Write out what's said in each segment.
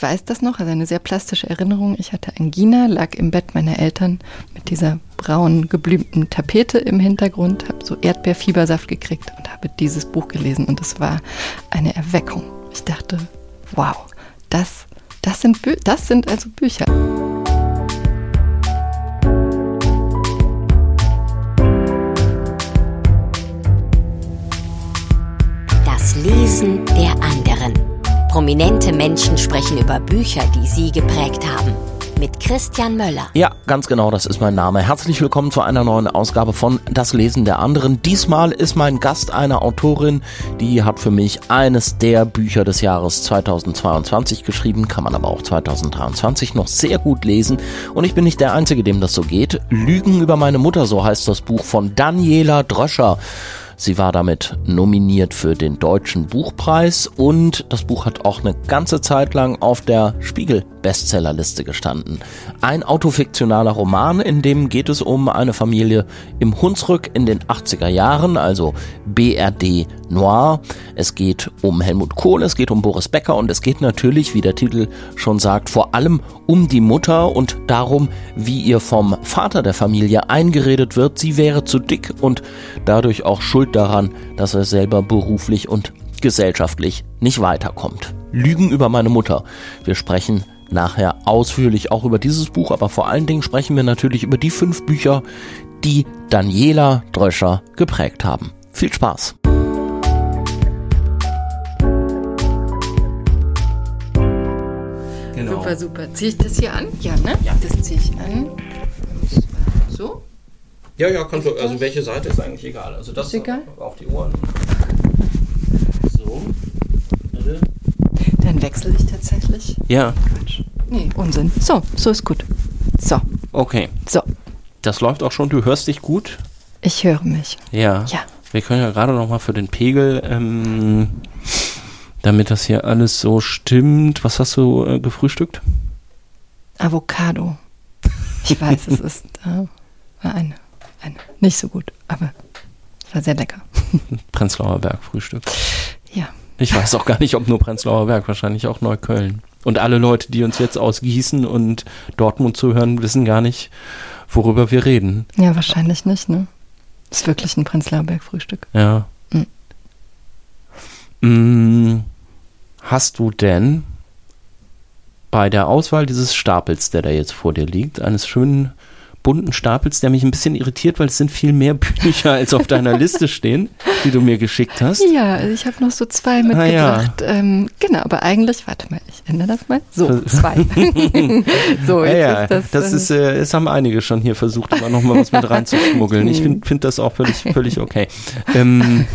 ich weiß das noch, also eine sehr plastische Erinnerung. Ich hatte Angina, lag im Bett meiner Eltern mit dieser braun geblümten Tapete im Hintergrund, habe so Erdbeerfiebersaft gekriegt und habe dieses Buch gelesen und es war eine Erweckung. Ich dachte, wow, das, das, sind, Bü das sind also Bücher. Das Lesen. Prominente Menschen sprechen über Bücher, die sie geprägt haben. Mit Christian Möller. Ja, ganz genau, das ist mein Name. Herzlich willkommen zu einer neuen Ausgabe von Das Lesen der anderen. Diesmal ist mein Gast eine Autorin, die hat für mich eines der Bücher des Jahres 2022 geschrieben, kann man aber auch 2023 noch sehr gut lesen. Und ich bin nicht der Einzige, dem das so geht. Lügen über meine Mutter, so heißt das Buch von Daniela Dröscher. Sie war damit nominiert für den Deutschen Buchpreis und das Buch hat auch eine ganze Zeit lang auf der Spiegel Bestsellerliste gestanden. Ein autofiktionaler Roman, in dem geht es um eine Familie im Hunsrück in den 80er Jahren, also BRD Noir. Es geht um Helmut Kohl, es geht um Boris Becker und es geht natürlich, wie der Titel schon sagt, vor allem um die Mutter und darum, wie ihr vom Vater der Familie eingeredet wird, sie wäre zu dick und dadurch auch schuld daran, dass er selber beruflich und gesellschaftlich nicht weiterkommt. Lügen über meine Mutter. Wir sprechen nachher ausführlich auch über dieses Buch, aber vor allen Dingen sprechen wir natürlich über die fünf Bücher, die Daniela Dröscher geprägt haben. Viel Spaß! Genau. Super, super. Ziehe ich das hier an? Ja, ne? Ja. Das ziehe ich an. Ja, ja, kannst du. Also welche Seite ist eigentlich egal. Also das ist egal? auf die Ohren. So. Dann wechsle ich tatsächlich. Ja. Quatsch. Nee, Unsinn. So, so ist gut. So. Okay. So. Das läuft auch schon. Du hörst dich gut? Ich höre mich. Ja. Ja. Wir können ja gerade noch mal für den Pegel, ähm, damit das hier alles so stimmt. Was hast du äh, gefrühstückt? Avocado. Ich weiß, es ist äh, eine, eine. Nicht so gut, aber es war sehr lecker. Prenzlauer Berg Frühstück. Ja. Ich weiß auch gar nicht, ob nur Prenzlauer Berg, wahrscheinlich auch Neukölln. Und alle Leute, die uns jetzt aus Gießen und Dortmund zuhören, wissen gar nicht, worüber wir reden. Ja, wahrscheinlich nicht, ne? Ist wirklich ein Prenzlauer Berg Frühstück. Ja. Mhm. Hast du denn bei der Auswahl dieses Stapels, der da jetzt vor dir liegt, eines schönen bunten Stapels, der mich ein bisschen irritiert, weil es sind viel mehr Bücher, als auf deiner Liste stehen, die du mir geschickt hast. Ja, ich habe noch so zwei mitgebracht. Ah, ja. ähm, genau, aber eigentlich, warte mal, ich ändere das mal. So, zwei. so, jetzt ja, ja. ist das. Das ist, äh, es haben einige schon hier versucht, aber nochmal was mit reinzuschmuggeln. Ich finde find das auch völlig, völlig okay. Ähm,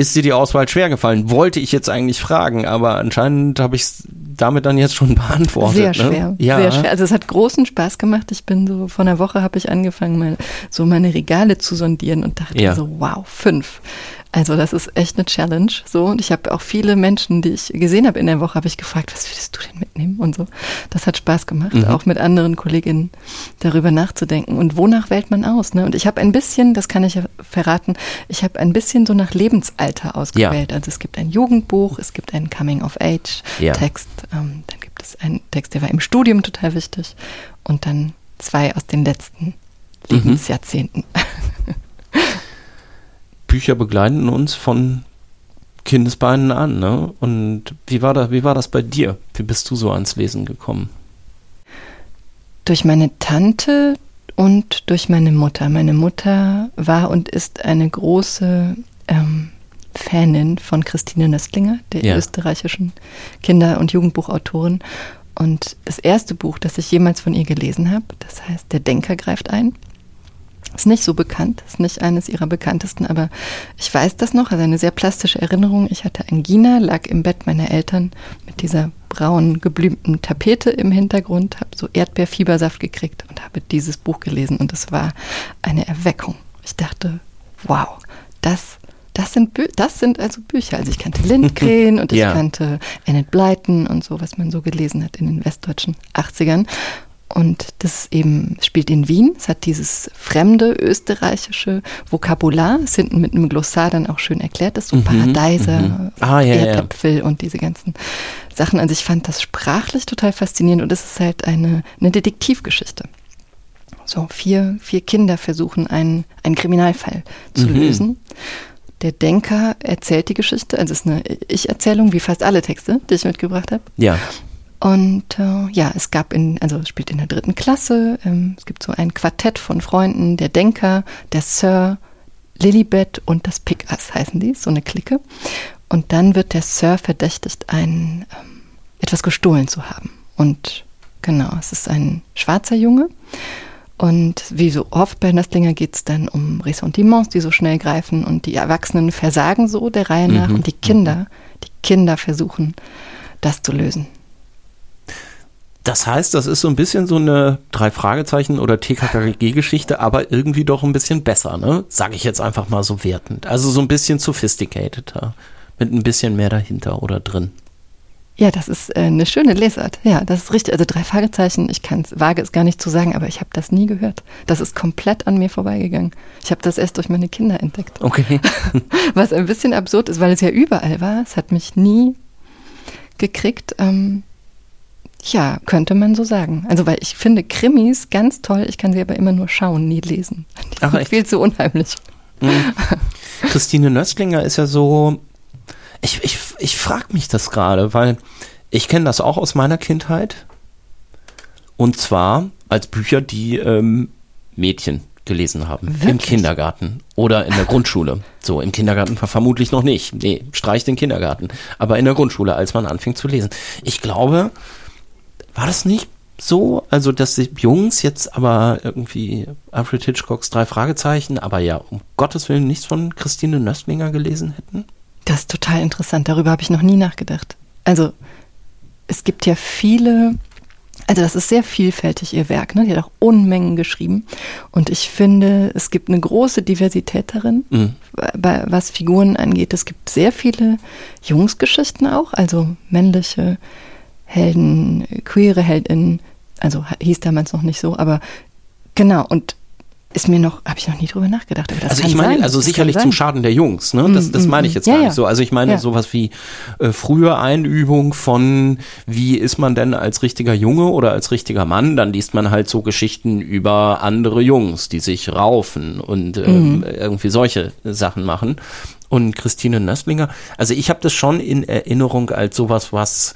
ist dir die Auswahl schwer gefallen? Wollte ich jetzt eigentlich fragen, aber anscheinend habe ich es damit dann jetzt schon beantwortet. Sehr ne? schwer, ne? ja. sehr schwer. Also es hat großen Spaß gemacht. Ich bin so, vor einer Woche habe ich angefangen, meine, so meine Regale zu sondieren und dachte ja. so, wow, fünf. Also das ist echt eine Challenge. So und ich habe auch viele Menschen, die ich gesehen habe in der Woche, habe ich gefragt, was würdest du denn mitnehmen und so. Das hat Spaß gemacht, mhm. auch mit anderen Kolleginnen darüber nachzudenken. Und wonach wählt man aus? Ne? Und ich habe ein bisschen, das kann ich ja verraten, ich habe ein bisschen so nach Lebensalter ausgewählt. Ja. Also es gibt ein Jugendbuch, es gibt einen Coming of Age ja. Text, ähm, dann gibt es einen Text, der war im Studium total wichtig und dann zwei aus den letzten mhm. Bücher begleiten uns von Kindesbeinen an. Ne? Und wie war, das, wie war das bei dir? Wie bist du so ans Lesen gekommen? Durch meine Tante und durch meine Mutter. Meine Mutter war und ist eine große ähm, Fanin von Christine Nöstlinger, der ja. österreichischen Kinder- und Jugendbuchautorin. Und das erste Buch, das ich jemals von ihr gelesen habe, das heißt Der Denker greift ein, ist nicht so bekannt, ist nicht eines ihrer bekanntesten, aber ich weiß das noch, also eine sehr plastische Erinnerung. Ich hatte Angina, lag im Bett meiner Eltern mit dieser braun geblümten Tapete im Hintergrund, habe so Erdbeerfiebersaft gekriegt und habe dieses Buch gelesen und es war eine Erweckung. Ich dachte, wow, das das sind, Bü das sind also Bücher. Also ich kannte Lindgren und ich ja. kannte Annette Blyton und so, was man so gelesen hat in den westdeutschen 80ern. Und das eben spielt in Wien. Es hat dieses fremde österreichische Vokabular. Ist hinten mit einem Glossar dann auch schön erklärt. Das so mhm, Paradeiser, mhm. ah, ja, Erdäpfel ja. und diese ganzen Sachen. Also ich fand das sprachlich total faszinierend und es ist halt eine, eine Detektivgeschichte. So, vier, vier Kinder versuchen, einen, einen Kriminalfall zu mhm. lösen. Der Denker erzählt die Geschichte, also es ist eine Ich-Erzählung, wie fast alle Texte, die ich mitgebracht habe. Ja. Und äh, ja, es gab in, also es spielt in der dritten Klasse, ähm, es gibt so ein Quartett von Freunden, der Denker, der Sir, Lilibet und das Pickass heißen die, so eine Clique. Und dann wird der Sir verdächtigt, ein, ähm, etwas gestohlen zu haben. Und genau, es ist ein schwarzer Junge. Und wie so oft bei Nöstlinger geht es dann um Ressentiments, die so schnell greifen und die Erwachsenen versagen so der Reihe nach mhm. und die Kinder, die Kinder versuchen, das zu lösen. Das heißt, das ist so ein bisschen so eine drei Fragezeichen oder TKKG-Geschichte, aber irgendwie doch ein bisschen besser, ne? Sage ich jetzt einfach mal so wertend. Also so ein bisschen sophisticateder, mit ein bisschen mehr dahinter oder drin. Ja, das ist äh, eine schöne Lesart. Ja, das ist richtig. Also drei Fragezeichen, ich kann wage es gar nicht zu sagen, aber ich habe das nie gehört. Das ist komplett an mir vorbeigegangen. Ich habe das erst durch meine Kinder entdeckt. Okay. Was ein bisschen absurd ist, weil es ja überall war. Es hat mich nie gekriegt. Ähm, ja, könnte man so sagen. Also, weil ich finde Krimis ganz toll, ich kann sie aber immer nur schauen, nie lesen. Die Ach, sind viel zu unheimlich. Mhm. Christine Nöstlinger ist ja so, ich, ich, ich frage mich das gerade, weil ich kenne das auch aus meiner Kindheit. Und zwar als Bücher, die ähm, Mädchen gelesen haben. Wirklich? Im Kindergarten oder in der Grundschule. So, im Kindergarten vermutlich noch nicht. Nee, streich den Kindergarten. Aber in der Grundschule, als man anfing zu lesen. Ich glaube, war das nicht so? Also, dass die Jungs jetzt aber irgendwie Alfred Hitchcocks drei Fragezeichen, aber ja, um Gottes Willen nichts von Christine Nöstlinger gelesen hätten? Das ist total interessant. Darüber habe ich noch nie nachgedacht. Also, es gibt ja viele, also das ist sehr vielfältig, ihr Werk. Ne? Die hat auch Unmengen geschrieben. Und ich finde, es gibt eine große Diversität darin, mhm. was Figuren angeht. Es gibt sehr viele Jungsgeschichten auch, also männliche Helden, queere Heldinnen, also hieß damals noch nicht so, aber genau, und ist mir noch, habe ich noch nie drüber nachgedacht. also ich meine, sein. also das sicherlich zum Schaden der Jungs, ne? Das, das mm, meine ich mm, jetzt ja, gar nicht so. Also ich meine ja. sowas wie äh, frühe Einübung von, wie ist man denn als richtiger Junge oder als richtiger Mann? Dann liest man halt so Geschichten über andere Jungs, die sich raufen und ähm, mm. irgendwie solche Sachen machen. Und Christine Nöstlinger, also ich habe das schon in Erinnerung als sowas, was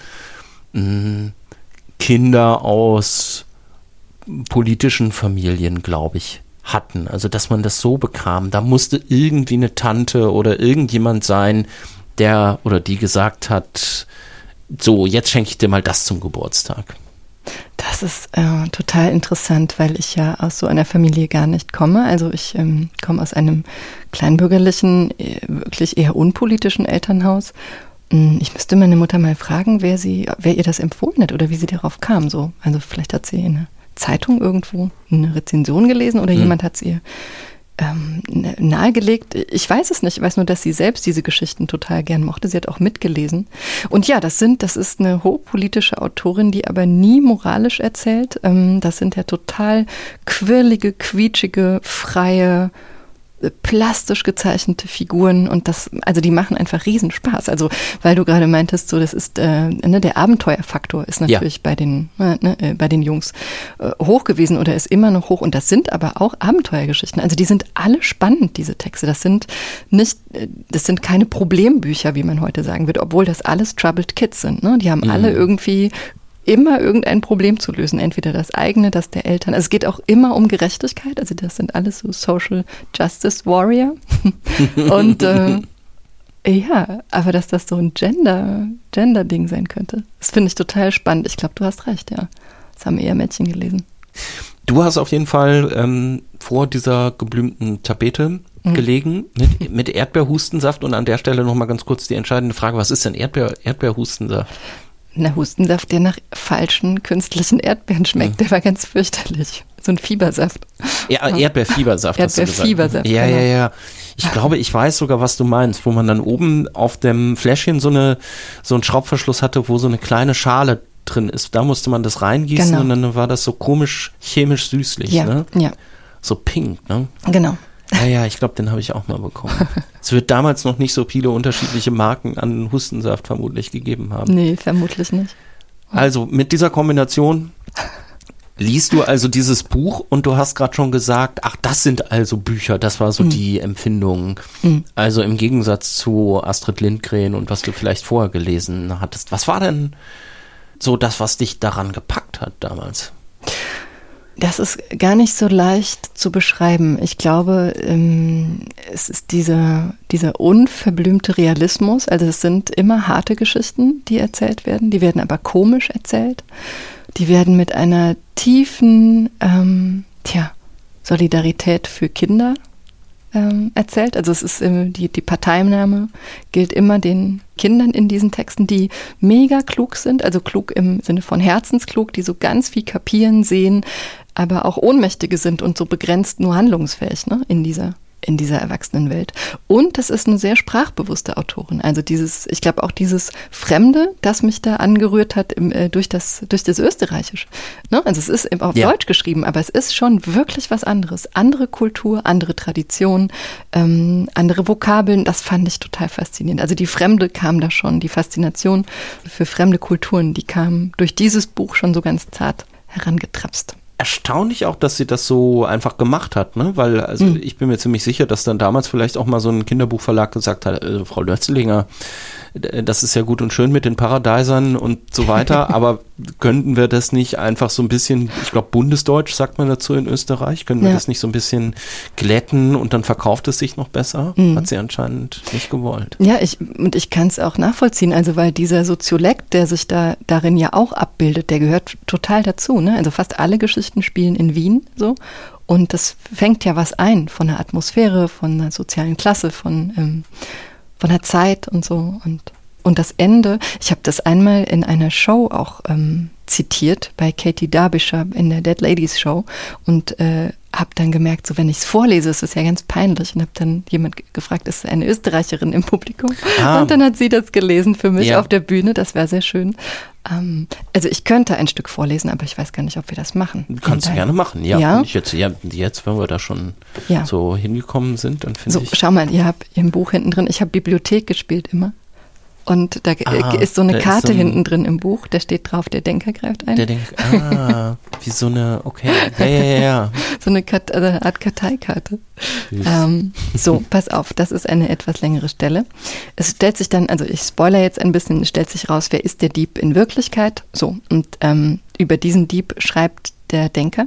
Kinder aus politischen Familien, glaube ich, hatten. Also, dass man das so bekam. Da musste irgendwie eine Tante oder irgendjemand sein, der oder die gesagt hat, so, jetzt schenke ich dir mal das zum Geburtstag. Das ist äh, total interessant, weil ich ja aus so einer Familie gar nicht komme. Also ich ähm, komme aus einem kleinbürgerlichen, äh, wirklich eher unpolitischen Elternhaus ich müsste meine Mutter mal fragen, wer sie, wer ihr das empfohlen hat oder wie sie darauf kam. So, also vielleicht hat sie in einer Zeitung irgendwo eine Rezension gelesen oder mhm. jemand hat es ihr ähm, nahegelegt. Ich weiß es nicht. Ich weiß nur, dass sie selbst diese Geschichten total gern mochte. Sie hat auch mitgelesen. Und ja, das sind, das ist eine hochpolitische Autorin, die aber nie moralisch erzählt. Ähm, das sind ja total quirlige, quietschige, freie plastisch gezeichnete Figuren und das, also die machen einfach Riesenspaß. Also, weil du gerade meintest, so das ist, äh, ne, der Abenteuerfaktor ist natürlich ja. bei den, äh, ne, äh, bei den Jungs äh, hoch gewesen oder ist immer noch hoch und das sind aber auch Abenteuergeschichten. Also die sind alle spannend, diese Texte. Das sind nicht, äh, das sind keine Problembücher, wie man heute sagen wird, obwohl das alles Troubled Kids sind. Ne? Die haben mhm. alle irgendwie immer irgendein Problem zu lösen. Entweder das eigene, das der Eltern. Also es geht auch immer um Gerechtigkeit. Also das sind alles so Social Justice Warrior. Und äh, ja, aber dass das so ein Gender, Gender-Ding sein könnte, das finde ich total spannend. Ich glaube, du hast recht, ja. Das haben eher Mädchen gelesen. Du hast auf jeden Fall ähm, vor dieser geblümten Tapete mhm. gelegen mit, mit Erdbeerhustensaft und an der Stelle nochmal ganz kurz die entscheidende Frage, was ist denn Erdbeer, Erdbeerhustensaft? Na, Hustensaft, der nach falschen künstlichen Erdbeeren schmeckt, der war ganz fürchterlich. So ein Fiebersaft. Ja, Erdbeerfiebersaft. Erdbeerfiebersaft. Ja, ja, ja. Ich glaube, ich weiß sogar, was du meinst, wo man dann oben auf dem Fläschchen so eine, so einen Schraubverschluss hatte, wo so eine kleine Schale drin ist. Da musste man das reingießen Genau. und dann war das so komisch chemisch süßlich, Ja, ne? ja, So pink, ne? genau. Ja, ja, ich glaube, den habe ich auch mal bekommen. es wird damals noch nicht so viele unterschiedliche Marken an Hustensaft vermutlich gegeben haben. Nee, vermutlich nicht. Also mit dieser Kombination liest du also dieses Buch und du hast gerade schon gesagt, ach, das sind also Bücher, das war so die Empfindung. Also im Gegensatz zu Astrid Lindgren und was du vielleicht vorher gelesen hattest. Was war denn so das, was dich daran gepackt hat damals? Das ist gar nicht so leicht zu beschreiben. Ich glaube, ähm, es ist dieser, dieser unverblümte Realismus. Also es sind immer harte Geschichten, die erzählt werden. Die werden aber komisch erzählt. Die werden mit einer tiefen, ähm, tja, Solidarität für Kinder ähm, erzählt. Also es ist die, die Parteinahme gilt immer den Kindern in diesen Texten, die mega klug sind, also klug im Sinne von herzensklug, die so ganz viel kapieren, sehen, aber auch Ohnmächtige sind und so begrenzt nur handlungsfähig ne, in dieser in dieser Erwachsenenwelt. Und das ist eine sehr sprachbewusste Autorin. Also dieses, ich glaube auch dieses Fremde, das mich da angerührt hat im, äh, durch das durch das Österreichische. Ne? Also es ist eben auf Ja. Deutsch geschrieben, aber es ist schon wirklich was anderes. Andere Kultur, andere Tradition, ähm, andere Vokabeln. Das fand ich total faszinierend. Also die Fremde kam da schon, die Faszination für fremde Kulturen, die kam durch dieses Buch schon so ganz zart herangetrapst. Erstaunlich auch, dass sie das so einfach gemacht hat, ne? Weil, also Hm. ich bin mir ziemlich sicher, dass dann damals vielleicht auch mal so ein Kinderbuchverlag gesagt hat, äh, Frau Lötzlinger, das ist ja gut und schön mit den Paradisern und so weiter, aber könnten wir das nicht einfach so ein bisschen, ich glaube Bundesdeutsch sagt man dazu in Österreich, können wir Ja. das nicht so ein bisschen glätten und dann verkauft es sich noch besser? Mhm. Hat sie anscheinend nicht gewollt. Ja, ich, und ich kann es auch nachvollziehen, also weil dieser Soziolekt, der sich da darin ja auch abbildet, der gehört total dazu. Ne? Also fast alle Geschichten spielen in Wien so. Und das fängt ja was ein von der Atmosphäre, von der sozialen Klasse, von, ähm, von der Zeit und so. Und, und das Ende, ich habe das einmal in einer Show auch ähm, zitiert, bei Katie Derbyshire in der Dead Ladies Show und äh, habe dann gemerkt, so wenn ich es vorlese, ist es ja ganz peinlich und habe dann jemand ge- gefragt, ist eine Österreicherin im Publikum? Ah. Und dann hat sie das gelesen für mich Ja. auf der Bühne, das war sehr schön. Ähm, also ich könnte ein Stück vorlesen, aber ich weiß gar nicht, ob wir das machen. Kannst du Von gerne machen, ja. Ja? Ich jetzt, ja. Jetzt, wenn wir da schon Ja. so hingekommen sind, dann finde So, ich. schau mal, ihr habt im Buch hinten drin, ich habe Bibliothek gespielt immer. Und da Ah, ist so eine Karte so ein- hinten drin im Buch, da steht drauf, der Denker greift ein. Der denkt, ah, wie so eine, okay, ja, ja, ja, ja. so eine, Kat also eine Art Karteikarte. Ähm, so, pass auf, das ist eine etwas längere Stelle. Es stellt sich dann, also ich spoiler jetzt ein bisschen, es stellt sich raus, wer ist der Dieb in Wirklichkeit? So, und ähm, über diesen Dieb schreibt der Denker.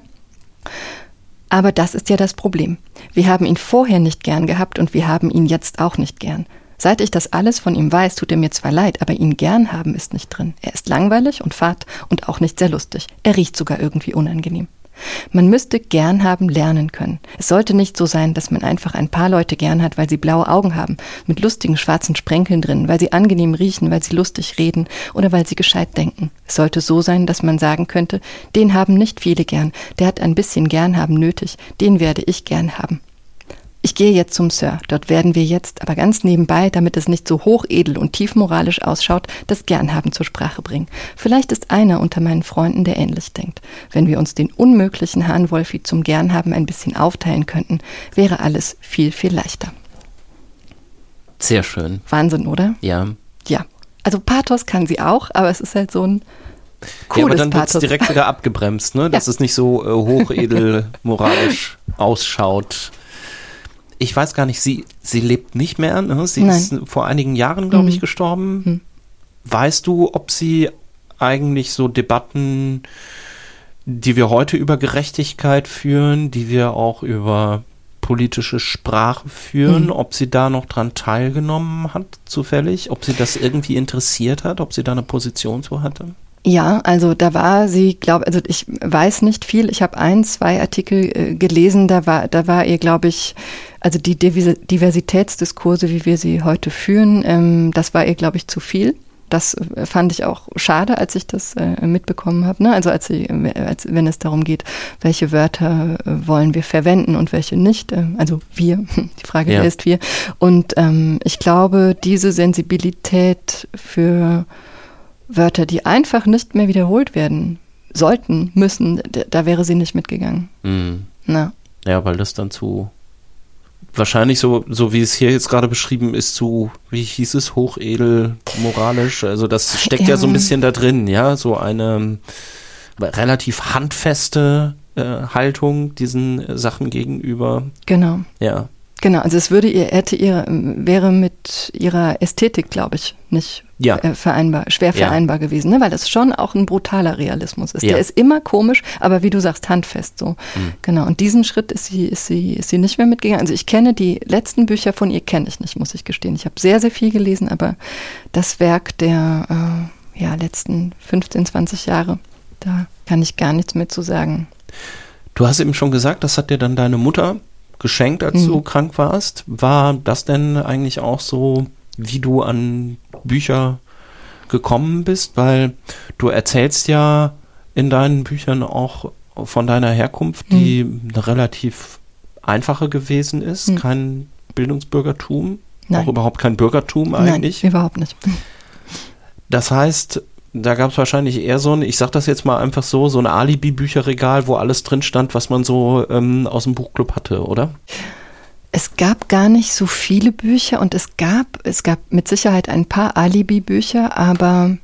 Aber das ist ja das Problem. Wir haben ihn vorher nicht gern gehabt und wir haben ihn jetzt auch nicht gern. Seit ich das alles von ihm weiß, tut er mir zwar leid, aber ihn gern haben ist nicht drin. Er ist langweilig und fad und auch nicht sehr lustig. Er riecht sogar irgendwie unangenehm. Man müsste gern haben lernen können. Es sollte nicht so sein, dass man einfach ein paar Leute gern hat, weil sie blaue Augen haben, mit lustigen schwarzen Sprenkeln drin, weil sie angenehm riechen, weil sie lustig reden oder weil sie gescheit denken. Es sollte so sein, dass man sagen könnte, den haben nicht viele gern, der hat ein bisschen gern haben nötig, den werde ich gern haben. Ich gehe jetzt zum Sir. Dort werden wir jetzt, aber ganz nebenbei, damit es nicht so hochedel und tiefmoralisch ausschaut, das Gernhaben zur Sprache bringen. Vielleicht ist einer unter meinen Freunden, der ähnlich denkt. Wenn wir uns den unmöglichen Hahn Wolfi zum Gernhaben ein bisschen aufteilen könnten, wäre alles viel, viel leichter. Sehr schön, Wahnsinn, oder? ja. Ja. Also Pathos kann sie auch, aber es ist halt so ein ja, cooles aber dann wird es direkt wieder abgebremst, ne? dass Ja. es nicht so äh, hochedel moralisch ausschaut. Ich weiß gar nicht, sie, sie lebt nicht mehr, ne? sie Nein. ist vor einigen Jahren, glaube ich, Mhm. gestorben. Mhm. Weißt du, ob sie eigentlich so Debatten, die wir heute über Gerechtigkeit führen, die wir auch über politische Sprache führen, Mhm. ob sie da noch dran teilgenommen hat, zufällig, ob sie das irgendwie interessiert hat, ob sie da eine Position zu hatte? Ja, also da war sie, glaube also ich weiß nicht viel. Ich habe ein, zwei Artikel äh, gelesen. Da war, da war ihr, glaube ich, also die Diversitätsdiskurse, wie wir sie heute führen, ähm, das war ihr, glaube ich, zu viel. Das äh, fand ich auch schade, als ich das äh, mitbekommen habe. Ne? Also als, sie, als wenn es darum geht, welche Wörter äh, wollen wir verwenden und welche nicht. Äh, also wir. Die Frage Ja. ist wir. Und ähm, ich glaube, diese Sensibilität für Wörter, die einfach nicht mehr wiederholt werden sollten, müssen, da wäre sie nicht mitgegangen. Mhm. Na. Ja, weil das dann zu wahrscheinlich so, so wie es hier jetzt gerade beschrieben ist, zu, wie hieß es, hochedel, moralisch. Also das steckt ja, ja so ein bisschen da drin, ja, so eine relativ handfeste äh, Haltung diesen Sachen gegenüber. Genau. Ja. Genau, also es würde ihr, hätte ihr, wäre mit ihrer Ästhetik, glaube ich, nicht ja. Äh, vereinbar, schwer vereinbar ja. gewesen, ne? weil das schon auch ein brutaler Realismus ist. Ja. Der ist immer komisch, aber wie du sagst, handfest so. Mhm. Genau. Und diesen Schritt ist sie, ist sie, ist sie nicht mehr mitgegangen. Also ich kenne die letzten Bücher von ihr kenne ich nicht, muss ich gestehen. Ich habe sehr, sehr viel gelesen, aber das Werk der äh, ja, letzten 15, 20 Jahre, da kann ich gar nichts mehr zu sagen. Du hast eben schon gesagt, das hat dir dann deine Mutter geschenkt, als mhm. du krank warst. War das denn eigentlich auch so, wie du an Bücher gekommen bist? Weil du erzählst ja in deinen Büchern auch von deiner Herkunft, die mhm. eine relativ einfache gewesen ist, mhm. kein Bildungsbürgertum, Nein. auch überhaupt kein Bürgertum eigentlich. Nein, überhaupt nicht. Das heißt, da gab es wahrscheinlich eher so ein, ich sag das jetzt mal einfach so, so ein Alibi-Bücherregal, wo alles drin stand, was man so ähm, aus dem Buchclub hatte, oder? Es gab gar nicht so viele Bücher und es gab, es gab mit Sicherheit ein paar Alibi-Bücher, aber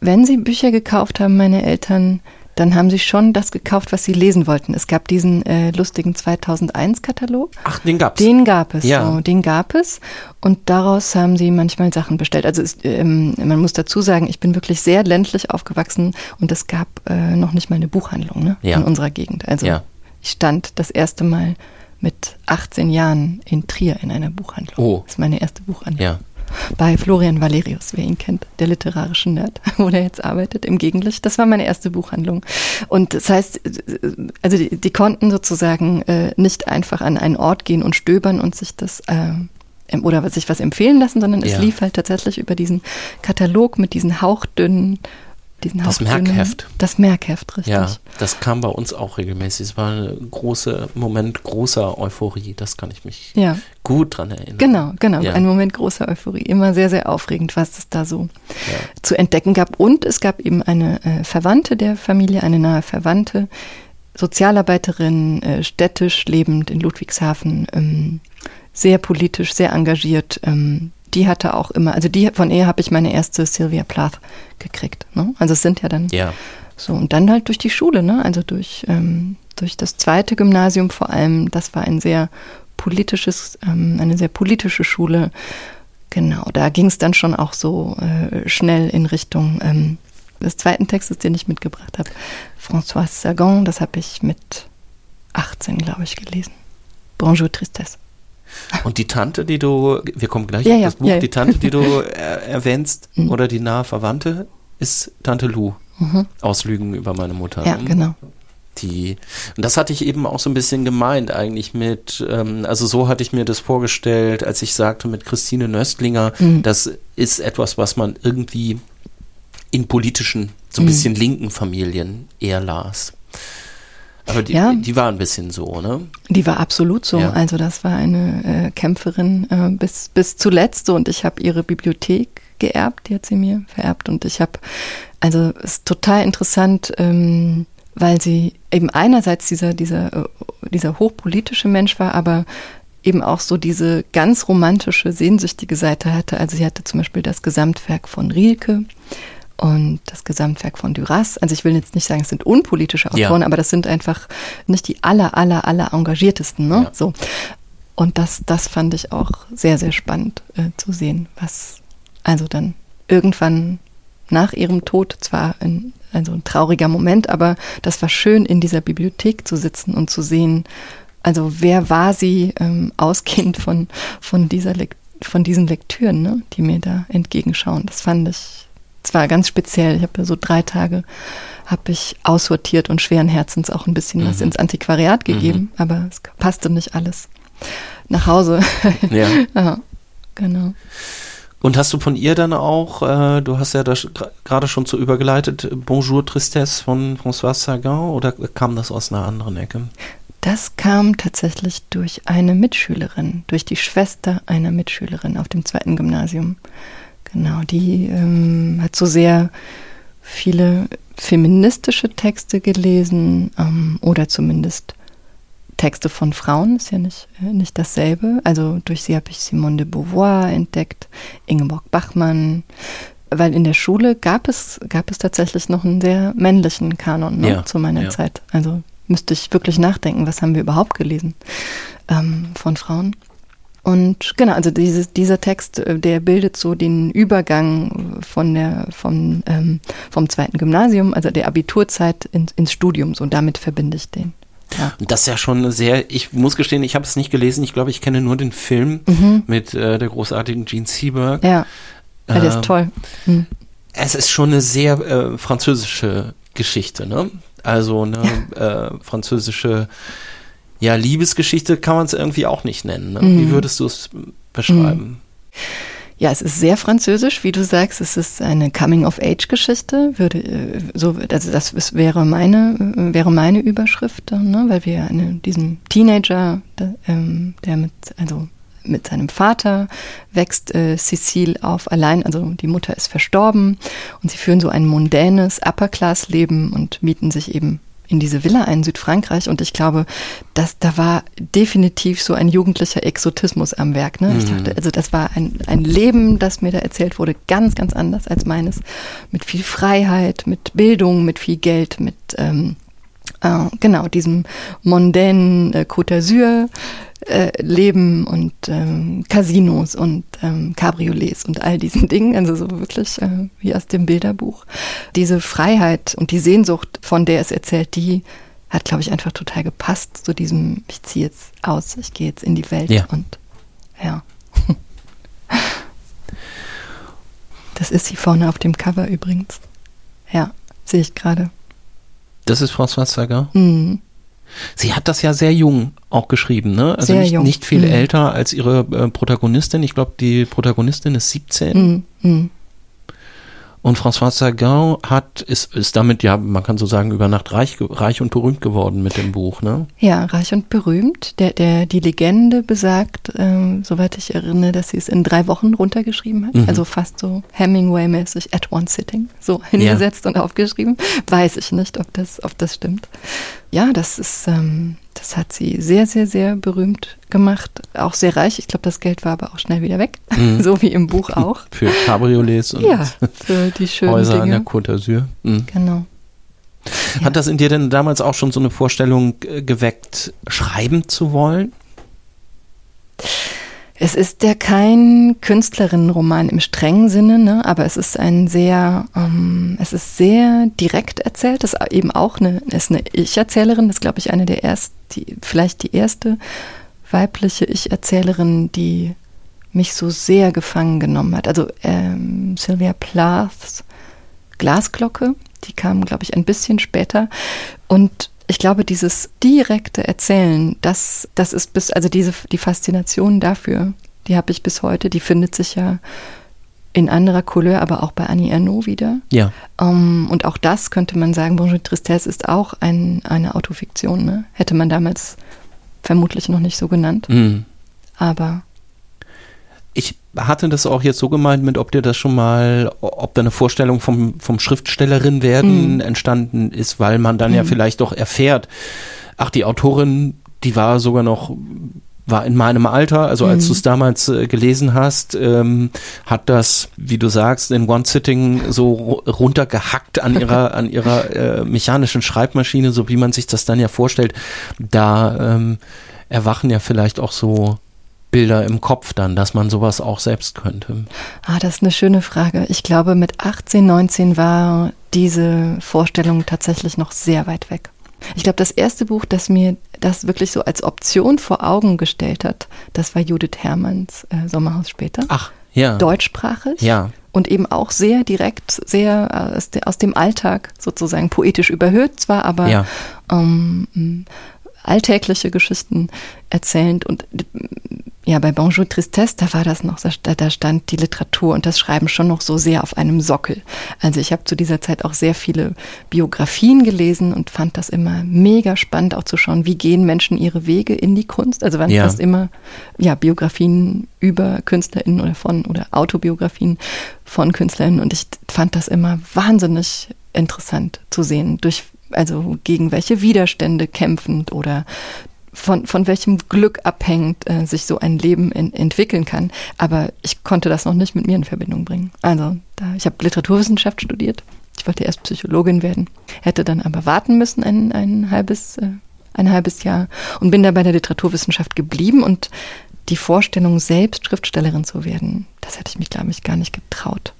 wenn Sie Bücher gekauft haben, meine Eltern, dann haben sie schon das gekauft, was sie lesen wollten. Es gab diesen äh, lustigen 2001-Katalog. Ach, den gab's. Den gab es. Ja. So, den gab es. Und daraus haben sie manchmal Sachen bestellt. Also es, ähm, man muss dazu sagen, ich bin wirklich sehr ländlich aufgewachsen und es gab äh, noch nicht mal eine Buchhandlung ne, ja. in unserer Gegend. Also ja. ich stand das erste Mal mit 18 Jahren in Trier in einer Buchhandlung. Oh. Das ist meine erste Buchhandlung. Ja bei Florian Valerius, wer ihn kennt, der literarische Nerd, wo der jetzt arbeitet, im Gegenlicht. Das war meine erste Buchhandlung. Und das heißt, also die, die konnten sozusagen äh, nicht einfach an einen Ort gehen und stöbern und sich das äh, oder sich was empfehlen lassen, sondern es ja. lief halt tatsächlich über diesen Katalog mit diesen hauchdünnen diesen das Merkheft. Das Merkheft, richtig. Ja, das kam bei uns auch regelmäßig. Es war ein großer Moment großer Euphorie. Das kann ich mich ja. gut dran erinnern. Genau, genau. Ja. Ein Moment großer Euphorie. Immer sehr, sehr aufregend, was es da so ja. zu entdecken gab. Und es gab eben eine äh, Verwandte der Familie, eine nahe Verwandte, Sozialarbeiterin, äh, städtisch lebend in Ludwigshafen, ähm, sehr politisch, sehr engagiert, ähm, die hatte auch immer, also die von ihr habe ich meine erste Sylvia Plath gekriegt. Ne? Also es sind ja dann ja. so und dann halt durch die Schule, ne? Also durch ähm, durch das zweite Gymnasium vor allem. Das war ein sehr politisches, ähm, eine sehr politische Schule. Genau, da ging es dann schon auch so äh, schnell in Richtung ähm, des zweiten Textes, den ich mitgebracht habe. François Sagan, das habe ich mit 18, glaube ich, gelesen. Bonjour Tristesse. Und die Tante, die du, wir kommen gleich ja, auf das Buch, ja, die Tante, die du äh, erwähnst, mhm. oder die nahe Verwandte, ist Tante Lou. Mhm. Aus Lügen über meine Mutter. Ja, genau. Die, und das hatte ich eben auch so ein bisschen gemeint eigentlich mit, ähm, also so hatte ich mir das vorgestellt, als ich sagte mit Christine Nöstlinger, mhm. das ist etwas, was man irgendwie in politischen, so ein mhm. bisschen linken Familien eher las. Aber die, ja. die war ein bisschen so, ne? Die war absolut so. Ja. Also das war eine äh, Kämpferin äh, bis, bis zuletzt so und ich habe ihre Bibliothek geerbt, die hat sie mir vererbt und ich habe, also es ist total interessant, ähm, weil sie eben einerseits dieser, dieser, äh, dieser hochpolitische Mensch war, aber eben auch so diese ganz romantische, sehnsüchtige Seite hatte. Also sie hatte zum Beispiel das Gesamtwerk von Rilke, und das Gesamtwerk von Duras. Also ich will jetzt nicht sagen, es sind unpolitische Autoren, ja. aber das sind einfach nicht die aller, aller, aller engagiertesten. Ne? Ja. So. Und das, das fand ich auch sehr, sehr spannend äh, zu sehen, was also dann irgendwann nach ihrem Tod zwar ein, also ein trauriger Moment, aber das war schön, in dieser Bibliothek zu sitzen und zu sehen, also wer war sie, ähm, ausgehend von, von dieser Lekt von diesen Lektüren, ne, die mir da entgegenschauen. Das fand ich zwar ganz speziell. Ich habe ja so drei Tage habe ich aussortiert und schweren Herzens auch ein bisschen mhm. was ins Antiquariat gegeben, mhm. aber es passte nicht alles nach Hause. Ja. ja genau. Und hast du von ihr dann auch, äh, du hast ja das gerade schon so übergeleitet, Bonjour Tristesse von François Sagan oder kam das aus einer anderen Ecke? Das kam tatsächlich durch eine Mitschülerin, durch die Schwester einer Mitschülerin auf dem zweiten Gymnasium. Genau, die ähm, hat so sehr viele feministische Texte gelesen ähm, oder zumindest Texte von Frauen, ist ja nicht, äh, nicht dasselbe. Also durch sie habe ich Simone de Beauvoir entdeckt, Ingeborg Bachmann, weil in der Schule gab es, gab es tatsächlich noch einen sehr männlichen Kanon ne, ja, zu meiner ja. Zeit. Also müsste ich wirklich nachdenken, was haben wir überhaupt gelesen ähm, von Frauen. Und genau, also dieses, dieser Text, äh, der bildet so den Übergang von der, von, ähm, vom zweiten Gymnasium, also der Abiturzeit in, ins Studium. So damit verbinde ich den. Ja. Das ist ja schon sehr, ich muss gestehen, ich habe es nicht gelesen. Ich glaube, ich kenne nur den Film mhm. mit äh, der großartigen Jean Seberg. Ja, ja der ist ähm, toll. Mhm. Es ist schon eine sehr äh, französische Geschichte, ne? Also eine äh, französische ja, Liebesgeschichte kann man es irgendwie auch nicht nennen. Ne? Mhm. Wie würdest du es beschreiben? Mhm. Ja, es ist sehr französisch, wie du sagst. Es ist eine Coming-of-Age-Geschichte. Würde äh, so, also das wäre meine wäre meine Überschrift, ne? weil wir eine, diesen Teenager, der, ähm, der mit also mit seinem Vater wächst äh, Cecile auf allein, also die Mutter ist verstorben und sie führen so ein mondänes Upper-Class-Leben und mieten sich eben in diese Villa ein, Südfrankreich. Und ich glaube, dass da war definitiv so ein jugendlicher Exotismus am Werk. Ne? Ich dachte, mhm. also das war ein, ein Leben, das mir da erzählt wurde, ganz, ganz anders als meines. Mit viel Freiheit, mit Bildung, mit viel Geld, mit ähm, äh, genau diesem mondänen äh, Côte d'Azur äh, Leben und ähm, Casinos und ähm, Cabriolets und all diesen Dingen, also so wirklich äh, wie aus dem Bilderbuch. Diese Freiheit und die Sehnsucht, von der es erzählt, die hat, glaube ich, einfach total gepasst zu diesem, ich ziehe jetzt aus, ich gehe jetzt in die Welt ja. und ja. Das ist sie vorne auf dem Cover übrigens. Ja, sehe ich gerade. Das ist François Sagan? Mhm. Sie hat das ja sehr jung auch geschrieben, ne? Also nicht, nicht viel mhm. älter als ihre äh, Protagonistin. Ich glaube, die Protagonistin ist 17. Mhm. Mhm. Und François Sagan hat, ist, ist damit, ja, man kann so sagen, über Nacht reich, reich und berühmt geworden mit dem Buch, ne? Ja, reich und berühmt. Der, der, die Legende besagt, ähm, soweit ich erinnere, dass sie es in drei Wochen runtergeschrieben hat. Mhm. Also fast so Hemingway-mäßig at one sitting, so hingesetzt ja. und aufgeschrieben. Weiß ich nicht, ob das, ob das stimmt. Ja, das ist, ähm, das hat sie sehr, sehr, sehr berühmt gemacht. Auch sehr reich. Ich glaube, das Geld war aber auch schnell wieder weg. Mhm. so wie im Buch auch. Für Cabriolets und ja, für die schönen Häuser Dinge. an der Côte d'Azur. Mhm. Genau. Hat ja. das in dir denn damals auch schon so eine Vorstellung geweckt, schreiben zu wollen? Es ist ja kein Künstlerinnenroman im strengen Sinne, ne? aber es ist ein sehr, ähm, es ist sehr direkt erzählt. Das ist eben auch eine, ist eine Ich-Erzählerin. Das ist, glaube ich, eine der ersten, die, vielleicht die erste weibliche Ich-Erzählerin, die mich so sehr gefangen genommen hat. Also ähm, Sylvia Plaths Glasglocke, die kam, glaube ich, ein bisschen später. Und ich glaube, dieses direkte Erzählen, das, das ist bis, also diese, die Faszination dafür, die habe ich bis heute, die findet sich ja in anderer Couleur, aber auch bei Annie Ernaux wieder. Ja. Um, ähm, und auch das könnte man sagen, Bonjour Tristesse ist auch ein, eine Autofiktion, ne? Hätte man damals vermutlich noch nicht so genannt. Mhm. Aber ich hatte das auch jetzt so gemeint mit, ob dir das schon mal, ob da eine Vorstellung vom, vom Schriftstellerin werden mhm. entstanden ist, weil man dann mhm. ja vielleicht doch erfährt, ach, die Autorin, die war sogar noch, war in meinem Alter, also als mhm. du es damals äh, gelesen hast, ähm, hat das, wie du sagst, in One Sitting so runtergehackt an ihrer, an ihrer äh, mechanischen Schreibmaschine, so wie man sich das dann ja vorstellt. Da ähm, erwachen ja vielleicht auch so Bilder im Kopf dann, dass man sowas auch selbst könnte? Ah, das ist eine schöne Frage. Ich glaube, mit 18, 19 war diese Vorstellung tatsächlich noch sehr weit weg. Ich glaube, das erste Buch, das mir das wirklich so als Option vor Augen gestellt hat, das war Judith Hermanns äh, Sommerhaus später. Ach, ja. Deutschsprachig. Ja. Und eben auch sehr direkt, sehr äh, aus, de, aus dem Alltag sozusagen poetisch überhöht zwar, aber ja. ähm, alltägliche Geschichten erzählend und ja, bei Bonjour Tristesse, da war das noch, da stand die Literatur und das Schreiben schon noch so sehr auf einem Sockel. Also ich habe zu dieser Zeit auch sehr viele Biografien gelesen und fand das immer mega spannend, auch zu schauen, wie gehen Menschen ihre Wege in die Kunst. Also waren ja. fast immer ja, Biografien über KünstlerInnen oder von oder Autobiografien von KünstlerInnen und ich fand das immer wahnsinnig interessant zu sehen, durch also gegen welche Widerstände kämpfend oder von, von welchem Glück abhängend äh, sich so ein Leben in, entwickeln kann. Aber ich konnte das noch nicht mit mir in Verbindung bringen. Also da, ich habe Literaturwissenschaft studiert. Ich wollte erst Psychologin werden, hätte dann aber warten müssen ein, ein halbes äh, ein halbes Jahr und bin da bei der Literaturwissenschaft geblieben und die Vorstellung, selbst Schriftstellerin zu werden, das hätte ich mich, glaube ich, gar nicht getraut.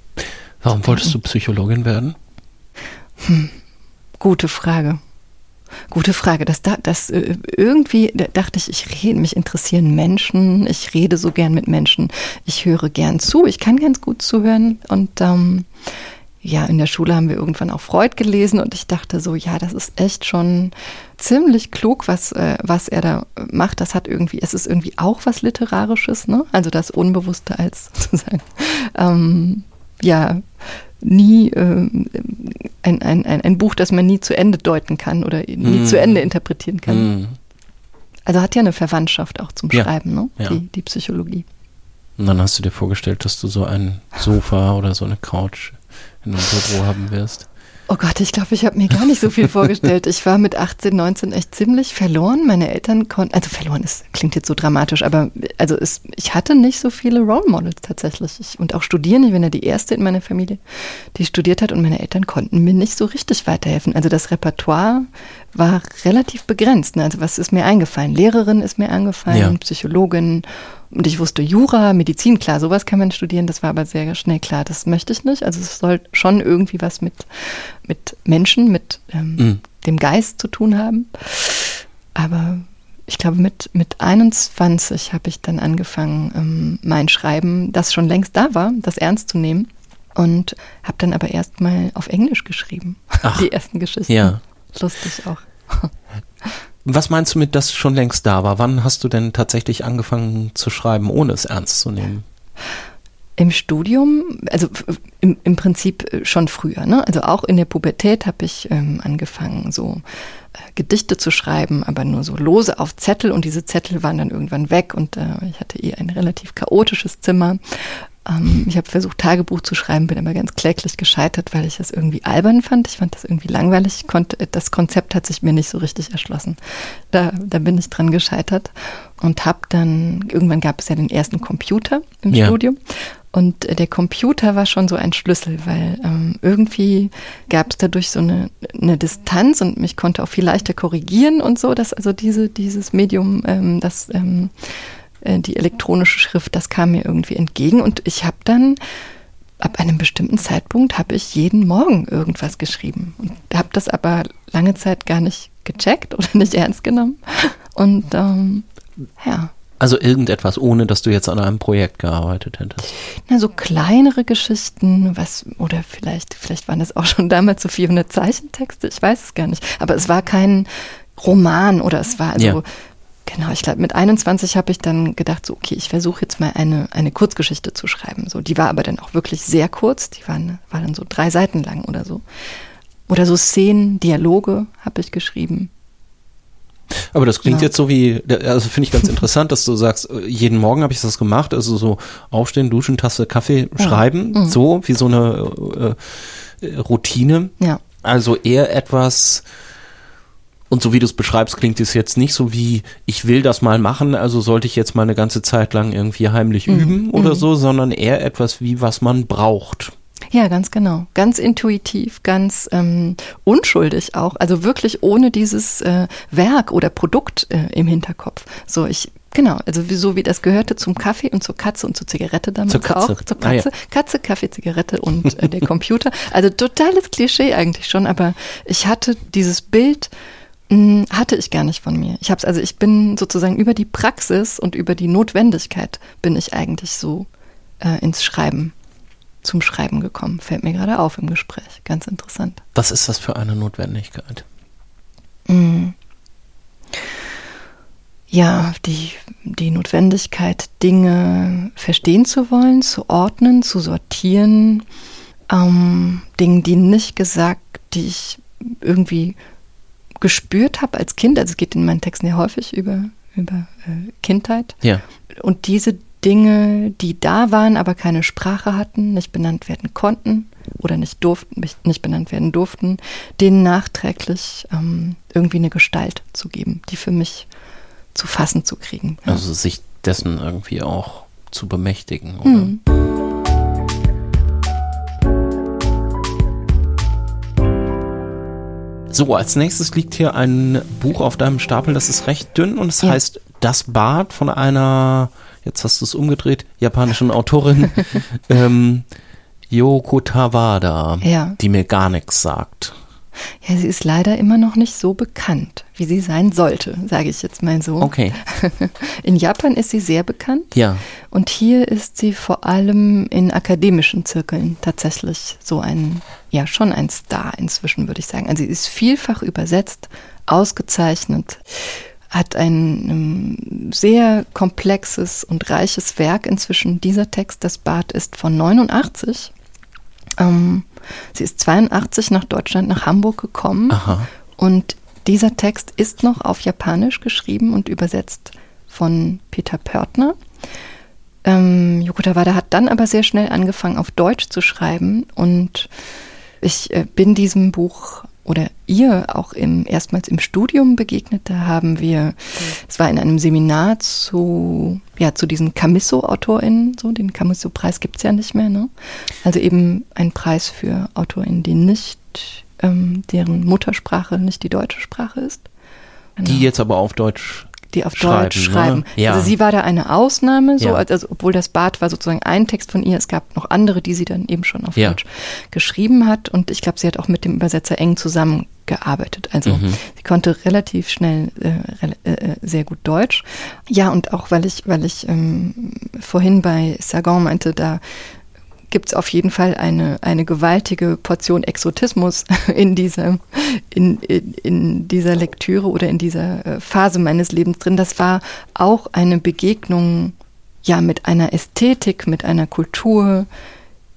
Warum wolltest du Psychologin werden? Hm, gute Frage. Gute Frage. Das, das äh, irgendwie dachte ich, ich rede, mich interessieren Menschen, ich rede so gern mit Menschen, ich höre gern zu, ich kann ganz gut zuhören und ähm, ja, in der Schule haben wir irgendwann auch Freud gelesen und ich dachte so, ja, das ist echt schon ziemlich klug, was, äh, was er da macht. Das hat irgendwie, es ist irgendwie auch was Literarisches, ne? Also das Unbewusste als sozusagen, ähm, ja, nie äh, ein, ein, ein, ein Buch, das man nie zu Ende deuten kann oder nie mm. zu Ende interpretieren kann. Mm. Also hat ja eine Verwandtschaft auch zum ja. Schreiben, ne? Ja. Die, die Psychologie. Und dann hast du dir vorgestellt, dass du so ein Sofa oder so eine Couch in einem Büro haben wirst. Oh Gott, ich glaube, ich habe mir gar nicht so viel vorgestellt. Ich war mit 18, 19 echt ziemlich verloren. Meine Eltern konnten, also verloren ist, klingt jetzt so dramatisch, aber also es, ich hatte nicht so viele Role Models tatsächlich. Ich, und auch studieren, ich bin ja die erste in meiner Familie, die studiert hat und meine Eltern konnten mir nicht so richtig weiterhelfen. Also das Repertoire war relativ begrenzt. Ne? Also was ist mir eingefallen? Lehrerin ist mir eingefallen, ja. Psychologin und ich wusste Jura, Medizin, klar, sowas kann man studieren, das war aber sehr schnell klar, das möchte ich nicht. Also es soll schon irgendwie was mit, mit Menschen, mit ähm, mhm. dem Geist zu tun haben. Aber ich glaube, mit, mit 21 habe ich dann angefangen, ähm, mein Schreiben, das schon längst da war, das ernst zu nehmen. Und habe dann aber erstmal auf Englisch geschrieben, Ach, die ersten Geschichten. Ja. Lustig auch. Was meinst du mit, dass schon längst da war? Wann hast du denn tatsächlich angefangen zu schreiben, ohne es ernst zu nehmen? Im Studium, also im, im Prinzip äh, schon früher. Ne? Also auch in der Pubertät habe ich ähm, angefangen, so äh, Gedichte zu schreiben, aber nur so lose auf Zettel und diese Zettel waren dann irgendwann weg und äh, ich hatte eh ein relativ chaotisches Zimmer ähm, ich habe versucht, Tagebuch zu schreiben, bin aber ganz kläglich gescheitert, weil ich das irgendwie albern fand. Ich fand das irgendwie langweilig. Ich konnte, das Konzept hat sich mir nicht so richtig erschlossen. Da, da bin ich dran gescheitert und habe dann, irgendwann gab es ja den ersten Computer im ja. Studium. Und der Computer war schon so ein Schlüssel, weil ähm, irgendwie gab es dadurch so eine, eine Distanz und mich konnte auch viel leichter korrigieren und so, dass also diese, dieses Medium, ähm, das ähm, äh, die elektronische Schrift, das kam mir irgendwie entgegen und ich habe dann ab einem bestimmten Zeitpunkt habe ich jeden Morgen irgendwas geschrieben und habe das aber lange Zeit gar nicht gecheckt oder nicht ernst genommen und ähm, ja. Also irgendetwas, ohne dass du jetzt an einem Projekt gearbeitet hättest. Na, so kleinere Geschichten, was, oder vielleicht, vielleicht waren das auch schon damals so 400 Zeichentexte, ich weiß es gar nicht. Aber es war kein Roman oder es war also ja. Genau, ich glaube, mit 21 habe ich dann gedacht, so, okay, ich versuche jetzt mal eine, eine Kurzgeschichte zu schreiben. So, die war aber dann auch wirklich sehr kurz, die waren, war dann so drei Seiten lang oder so. Oder so Szenen, Dialoge habe ich geschrieben. Aber das klingt ja. jetzt so wie, also finde ich ganz interessant, dass du sagst, äh, jeden Morgen habe ich das gemacht, also so aufstehen, duschen, Tasse Kaffee, ja. schreiben, mhm. so wie so eine äh, Routine. Ja. Also eher etwas, und so wie du es beschreibst, klingt es jetzt nicht so wie, ich will das mal machen, also sollte ich jetzt mal eine ganze Zeit lang irgendwie heimlich mhm. üben oder mhm. so, sondern eher etwas wie, was man braucht. Ja, ganz genau. Ganz intuitiv, ganz ähm, unschuldig auch. Also wirklich ohne dieses äh, Werk oder Produkt äh, im Hinterkopf. So, ich Genau, also so wie das gehörte zum Kaffee und zur Katze und zur Zigarette damals zur Katze. auch. Zur Katze, ah, ja. Katze, Kaffee, Zigarette und äh, der Computer. Also totales Klischee eigentlich schon, aber ich hatte dieses Bild hatte ich gar nicht von mir. Ich hab's also, ich bin sozusagen über die Praxis und über die Notwendigkeit bin ich eigentlich so äh, ins Schreiben, zum Schreiben gekommen. Fällt mir gerade auf im Gespräch. Ganz interessant. Was ist das für eine Notwendigkeit? Mhm. ja, die, die Notwendigkeit, Dinge verstehen zu wollen, zu ordnen, zu sortieren, ähm, Dingen, die nicht gesagt, die ich irgendwie gespürt habe als Kind. Also es geht in meinen Texten ja häufig über, über äh, Kindheit. Ja. Und diese Dinge, die da waren, aber keine Sprache hatten, nicht benannt werden konnten oder nicht durften, nicht benannt werden durften, denen nachträglich ähm, irgendwie eine Gestalt zu geben, die für mich zu fassen zu kriegen. Ja. Also sich dessen irgendwie auch zu bemächtigen, oder? Mhm. So, als nächstes liegt hier ein Buch auf deinem Stapel, das ist recht dünn und es ja. heißt Das Bad von einer, jetzt hast du es umgedreht, japanischen Autorin, ähm, Yoko Tawada, ja. die mir gar nichts sagt. Ja, sie ist leider immer noch nicht so bekannt, wie sie sein sollte, sage ich jetzt mal so. Okay. In Japan ist sie sehr bekannt. Ja. Und hier ist sie vor allem in akademischen Zirkeln tatsächlich so ein, ja, schon ein Star inzwischen, würde ich sagen. Also sie ist vielfach übersetzt, ausgezeichnet, hat ein um, ähm, sehr komplexes und reiches Werk inzwischen. Dieser Text, das Bad, ist von 89. Ähm, Sie ist 82 nach Deutschland, nach Hamburg gekommen. Aha. Und dieser Text ist noch auf Japanisch geschrieben und übersetzt von Peter Pörtner. Ähm, Yokotawada hat dann aber sehr schnell angefangen, auf Deutsch zu schreiben. Und ich äh, bin diesem Buch oder ihr auch im, erstmals im Studium begegnet. Da haben wir, es war in einem Seminar zu, ja, zu diesen Camisso-AutorInnen, so, den Camisso-Preis gibt's ja nicht mehr, ne? Also eben ein Preis für AutorInnen, die nicht, ähm, deren Muttersprache nicht die deutsche Sprache ist. Genau. Die jetzt aber auf Deutsch die auf schreiben, Deutsch schreiben. Ne? Ja. Also sie war da eine Ausnahme, so, ja. also, obwohl das Bad war sozusagen ein Text von ihr. Es gab noch andere, die sie dann eben schon auf ja. Deutsch geschrieben hat. Und ich glaube, sie hat auch mit dem Übersetzer eng zusammengearbeitet. Also mhm. sie konnte relativ schnell äh, äh, äh, sehr gut Deutsch. Ja, und auch weil ich, weil ich ähm, vorhin bei Sagan meinte, da gibt es auf jeden Fall eine, eine gewaltige Portion Exotismus in dieser, in, in, in dieser Lektüre oder in dieser äh, Phase meines Lebens drin. Das war auch eine Begegnung ja mit einer Ästhetik, mit einer Kultur,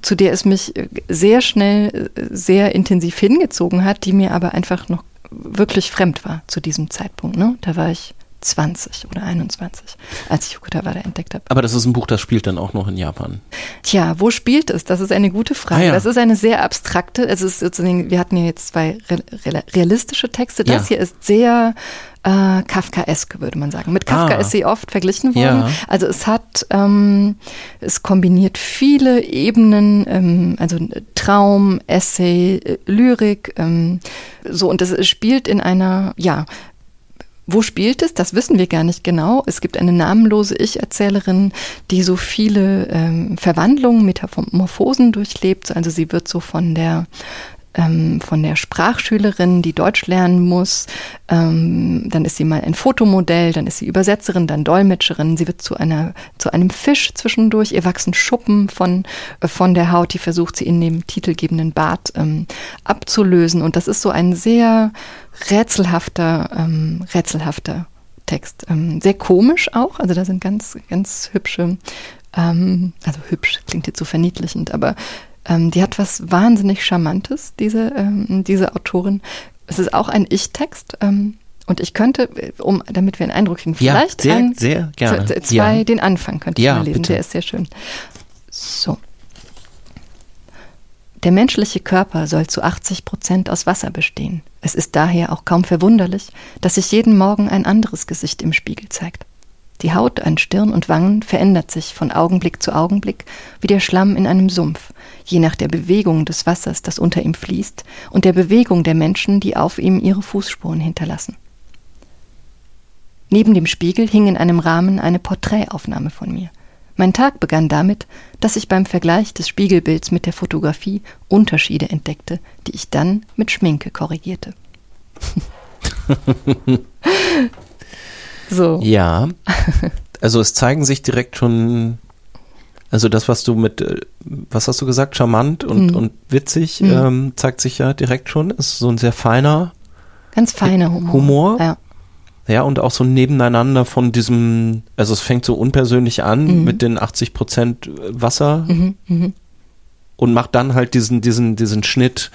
zu der es mich äh, sehr schnell, äh, sehr intensiv hingezogen hat, die mir aber einfach noch wirklich fremd war zu diesem Zeitpunkt. Ne? Da war ich 20 oder 21, als ich Yokotawara entdeckt habe. Aber das ist ein Buch, das spielt dann auch noch in Japan. Tja, wo spielt es? Das ist eine gute Frage. Ah, ja. Das ist eine sehr abstrakte, es ist sozusagen, wir hatten ja jetzt zwei realistische Texte. Das ja. hier ist sehr äh, Kafkaesk, würde man sagen. Mit Kafka ah. ist sie oft verglichen worden. Ja. Also es hat, ähm, es kombiniert viele Ebenen, ähm, also Traum, Essay, äh, Lyrik, ähm, so und es spielt in einer, ja, wo spielt es? Das wissen wir gar nicht genau. Es gibt eine namenlose Ich-Erzählerin, die so viele ähm, Verwandlungen, Metamorphosen durchlebt. Also sie wird so von der ähm, von der Sprachschülerin, die Deutsch lernen muss. Ähm, dann ist sie mal ein Fotomodell, dann ist sie Übersetzerin, dann Dolmetscherin. Sie wird zu einer zu einem Fisch zwischendurch. Ihr wachsen Schuppen von äh, von der Haut, die versucht sie in dem titelgebenden Bart ähm, abzulösen. Und das ist so ein sehr rätselhafter ähm, rätselhafter Text. Ähm, sehr komisch auch. Also da sind ganz ganz hübsche ähm, also hübsch klingt jetzt so verniedlichend, aber ähm, die hat was wahnsinnig Charmantes, diese, ähm, diese Autorin. Es ist auch ein Ich-Text. Ähm, und ich könnte, um, damit wir einen Eindruck kriegen, vielleicht ja, sehr, ein, sehr gerne. zwei, ja. den Anfang könnte ich ja, mal lesen. Bitte. Der ist sehr schön. So. Der menschliche Körper soll zu 80 Prozent aus Wasser bestehen. Es ist daher auch kaum verwunderlich, dass sich jeden Morgen ein anderes Gesicht im Spiegel zeigt. Die Haut an Stirn und Wangen verändert sich von Augenblick zu Augenblick wie der Schlamm in einem Sumpf, je nach der Bewegung des Wassers, das unter ihm fließt, und der Bewegung der Menschen, die auf ihm ihre Fußspuren hinterlassen. Neben dem Spiegel hing in einem Rahmen eine Porträtaufnahme von mir. Mein Tag begann damit, dass ich beim Vergleich des Spiegelbilds mit der Fotografie Unterschiede entdeckte, die ich dann mit Schminke korrigierte. so. Ja. Also es zeigen sich direkt schon also das, was du mit, äh, was hast du gesagt, charmant und, mhm. und witzig, mhm. ähm, zeigt sich ja direkt schon. Ist so ein sehr feiner, ganz feiner Humor. Humor. Ja. Ja, und auch so nebeneinander von diesem, also es fängt so unpersönlich an Mhm. mit den 80 Prozent Wasser Mhm, mhm. Und macht dann halt diesen, diesen, diesen Schnitt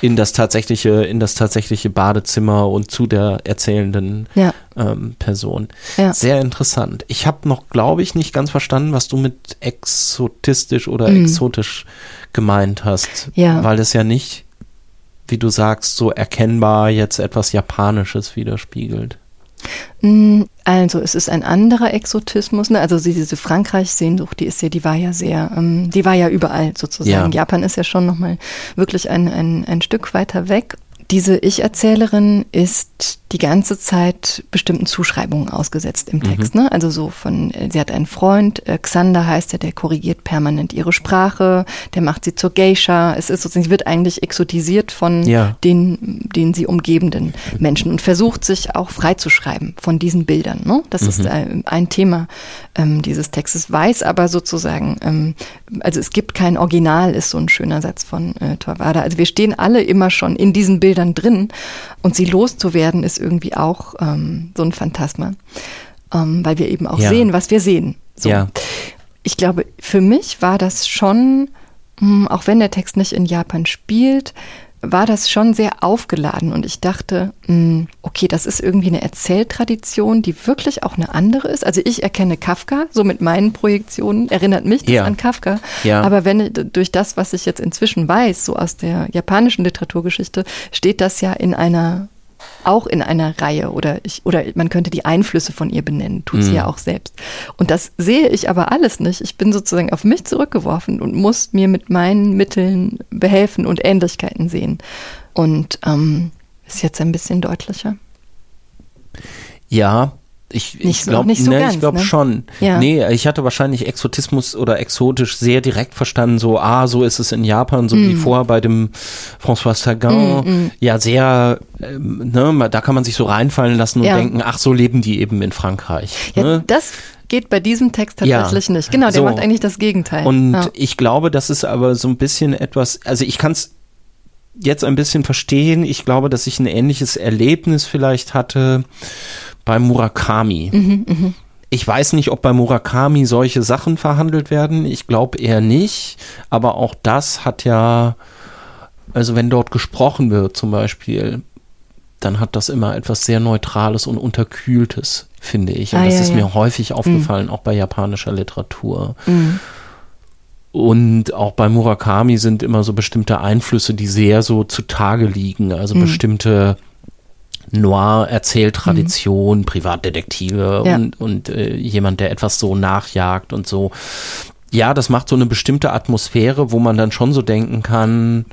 in das tatsächliche, in das tatsächliche Badezimmer und zu der erzählenden Ja, ähm, Person. ja. Sehr interessant. Ich habe noch, glaube ich, nicht ganz verstanden, was du mit exotistisch oder Mhm. exotisch gemeint hast. Ja. Weil es ja nicht, wie du sagst, so erkennbar jetzt etwas Japanisches widerspiegelt. Mm, Also es ist ein anderer Exotismus, ne? Also diese Frankreich-Sehnsucht, die ist ja, die war ja sehr, ähm, die war ja überall sozusagen. Ja. Japan ist ja schon nochmal wirklich ein, ein, ein Stück weiter weg. Diese Ich-Erzählerin ist die ganze Zeit bestimmten Zuschreibungen ausgesetzt im Text. Ne? Also so von, äh, sie hat einen Freund, äh, Xander heißt er, der korrigiert permanent ihre Sprache, der macht sie zur Geisha. Es ist sozusagen, sie wird eigentlich exotisiert von Ja. den, den sie umgebenden Menschen und versucht sich auch freizuschreiben von diesen Bildern. Ne? Das ist äh, ein Thema ähm, dieses Textes, weiß aber sozusagen, ähm, also es gibt kein Original, ist so ein schöner Satz von äh, Torvada. Also wir stehen alle immer schon in diesen Bildern drin und sie loszuwerden ist irgendwie auch ähm, so ein Phantasma, ähm, weil wir eben auch Ja. sehen, was wir sehen. So. Ja. Ich glaube, für mich war das schon, mh, auch wenn der Text nicht in Japan spielt, war das schon sehr aufgeladen und ich dachte, mh, okay, das ist irgendwie eine Erzähltradition, die wirklich auch eine andere ist. Also ich erkenne Kafka, so mit meinen Projektionen erinnert mich das Ja. an Kafka. Ja. Aber wenn durch das, was ich jetzt inzwischen weiß, so aus der japanischen Literaturgeschichte, steht das ja in einer auch in einer Reihe oder ich, oder man könnte die Einflüsse von ihr benennen, tut sie Mhm. ja auch selbst. Und das sehe ich aber alles nicht. Ich bin sozusagen auf mich zurückgeworfen und muss mir mit meinen Mitteln behelfen und Ähnlichkeiten sehen. Und ähm, ist jetzt ein bisschen deutlicher. Ja, ich, ich Nicht so- glaube nicht so ne, ich glaube ne? schon. Ja. Nee, ich hatte wahrscheinlich Exotismus oder exotisch sehr direkt verstanden, so, ah, so ist es in Japan, so Mm. wie vorher bei dem François Sagan. Ja, sehr, ähm, ne, da kann man sich so reinfallen lassen und Ja. denken, ach, so leben die eben in Frankreich. Ja, ne? Das geht bei diesem Text Ja. tatsächlich nicht. Genau, der So. macht eigentlich das Gegenteil. Und ja. ich glaube, das ist aber so ein bisschen etwas, also ich kann es jetzt ein bisschen verstehen. Ich glaube, dass ich ein ähnliches Erlebnis vielleicht hatte bei Murakami. Mhm, Ich weiß nicht, ob bei Murakami solche Sachen verhandelt werden. Ich glaube eher nicht. Aber auch das hat ja, also wenn dort gesprochen wird zum Beispiel, dann hat das immer etwas sehr Neutrales und Unterkühltes, finde ich. Und Ah, das ja, ist ja. mir häufig aufgefallen, auch bei japanischer Literatur. Mhm. Und auch bei Murakami sind immer so bestimmte Einflüsse, die sehr so zutage liegen. Also Mhm. bestimmte Noir-Erzähltradition, Privatdetektive Ja. und, und äh, jemand, der etwas so nachjagt und so. Ja, das macht so eine bestimmte Atmosphäre, wo man dann schon so denken kann,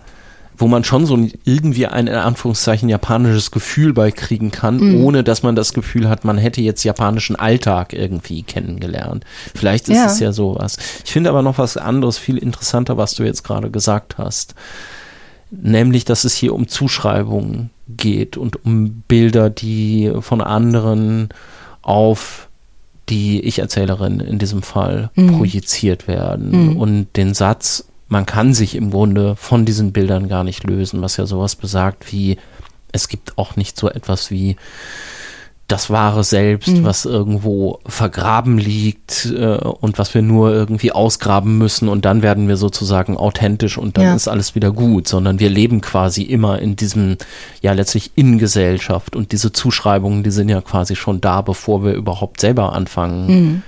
wo man schon so irgendwie ein in Anführungszeichen japanisches Gefühl beikriegen kann, Mhm. ohne dass man das Gefühl hat, man hätte jetzt japanischen Alltag irgendwie kennengelernt. Vielleicht ist Ja. es ja sowas. Ich finde aber noch was anderes viel interessanter, was du jetzt gerade gesagt hast. Nämlich, dass es hier um Zuschreibungen geht und um Bilder, die von anderen auf die Ich-Erzählerin in diesem Fall Mhm. projiziert werden. Mhm. Und den Satz, man kann sich im Grunde von diesen Bildern gar nicht lösen, was ja sowas besagt wie, es gibt auch nicht so etwas wie das wahre Selbst, Mhm. was irgendwo vergraben liegt äh, und was wir nur irgendwie ausgraben müssen und dann werden wir sozusagen authentisch und dann Ja. ist alles wieder gut, sondern wir leben quasi immer in diesem, ja letztlich in Gesellschaft und diese Zuschreibungen, die sind ja quasi schon da, bevor wir überhaupt selber anfangen Mhm.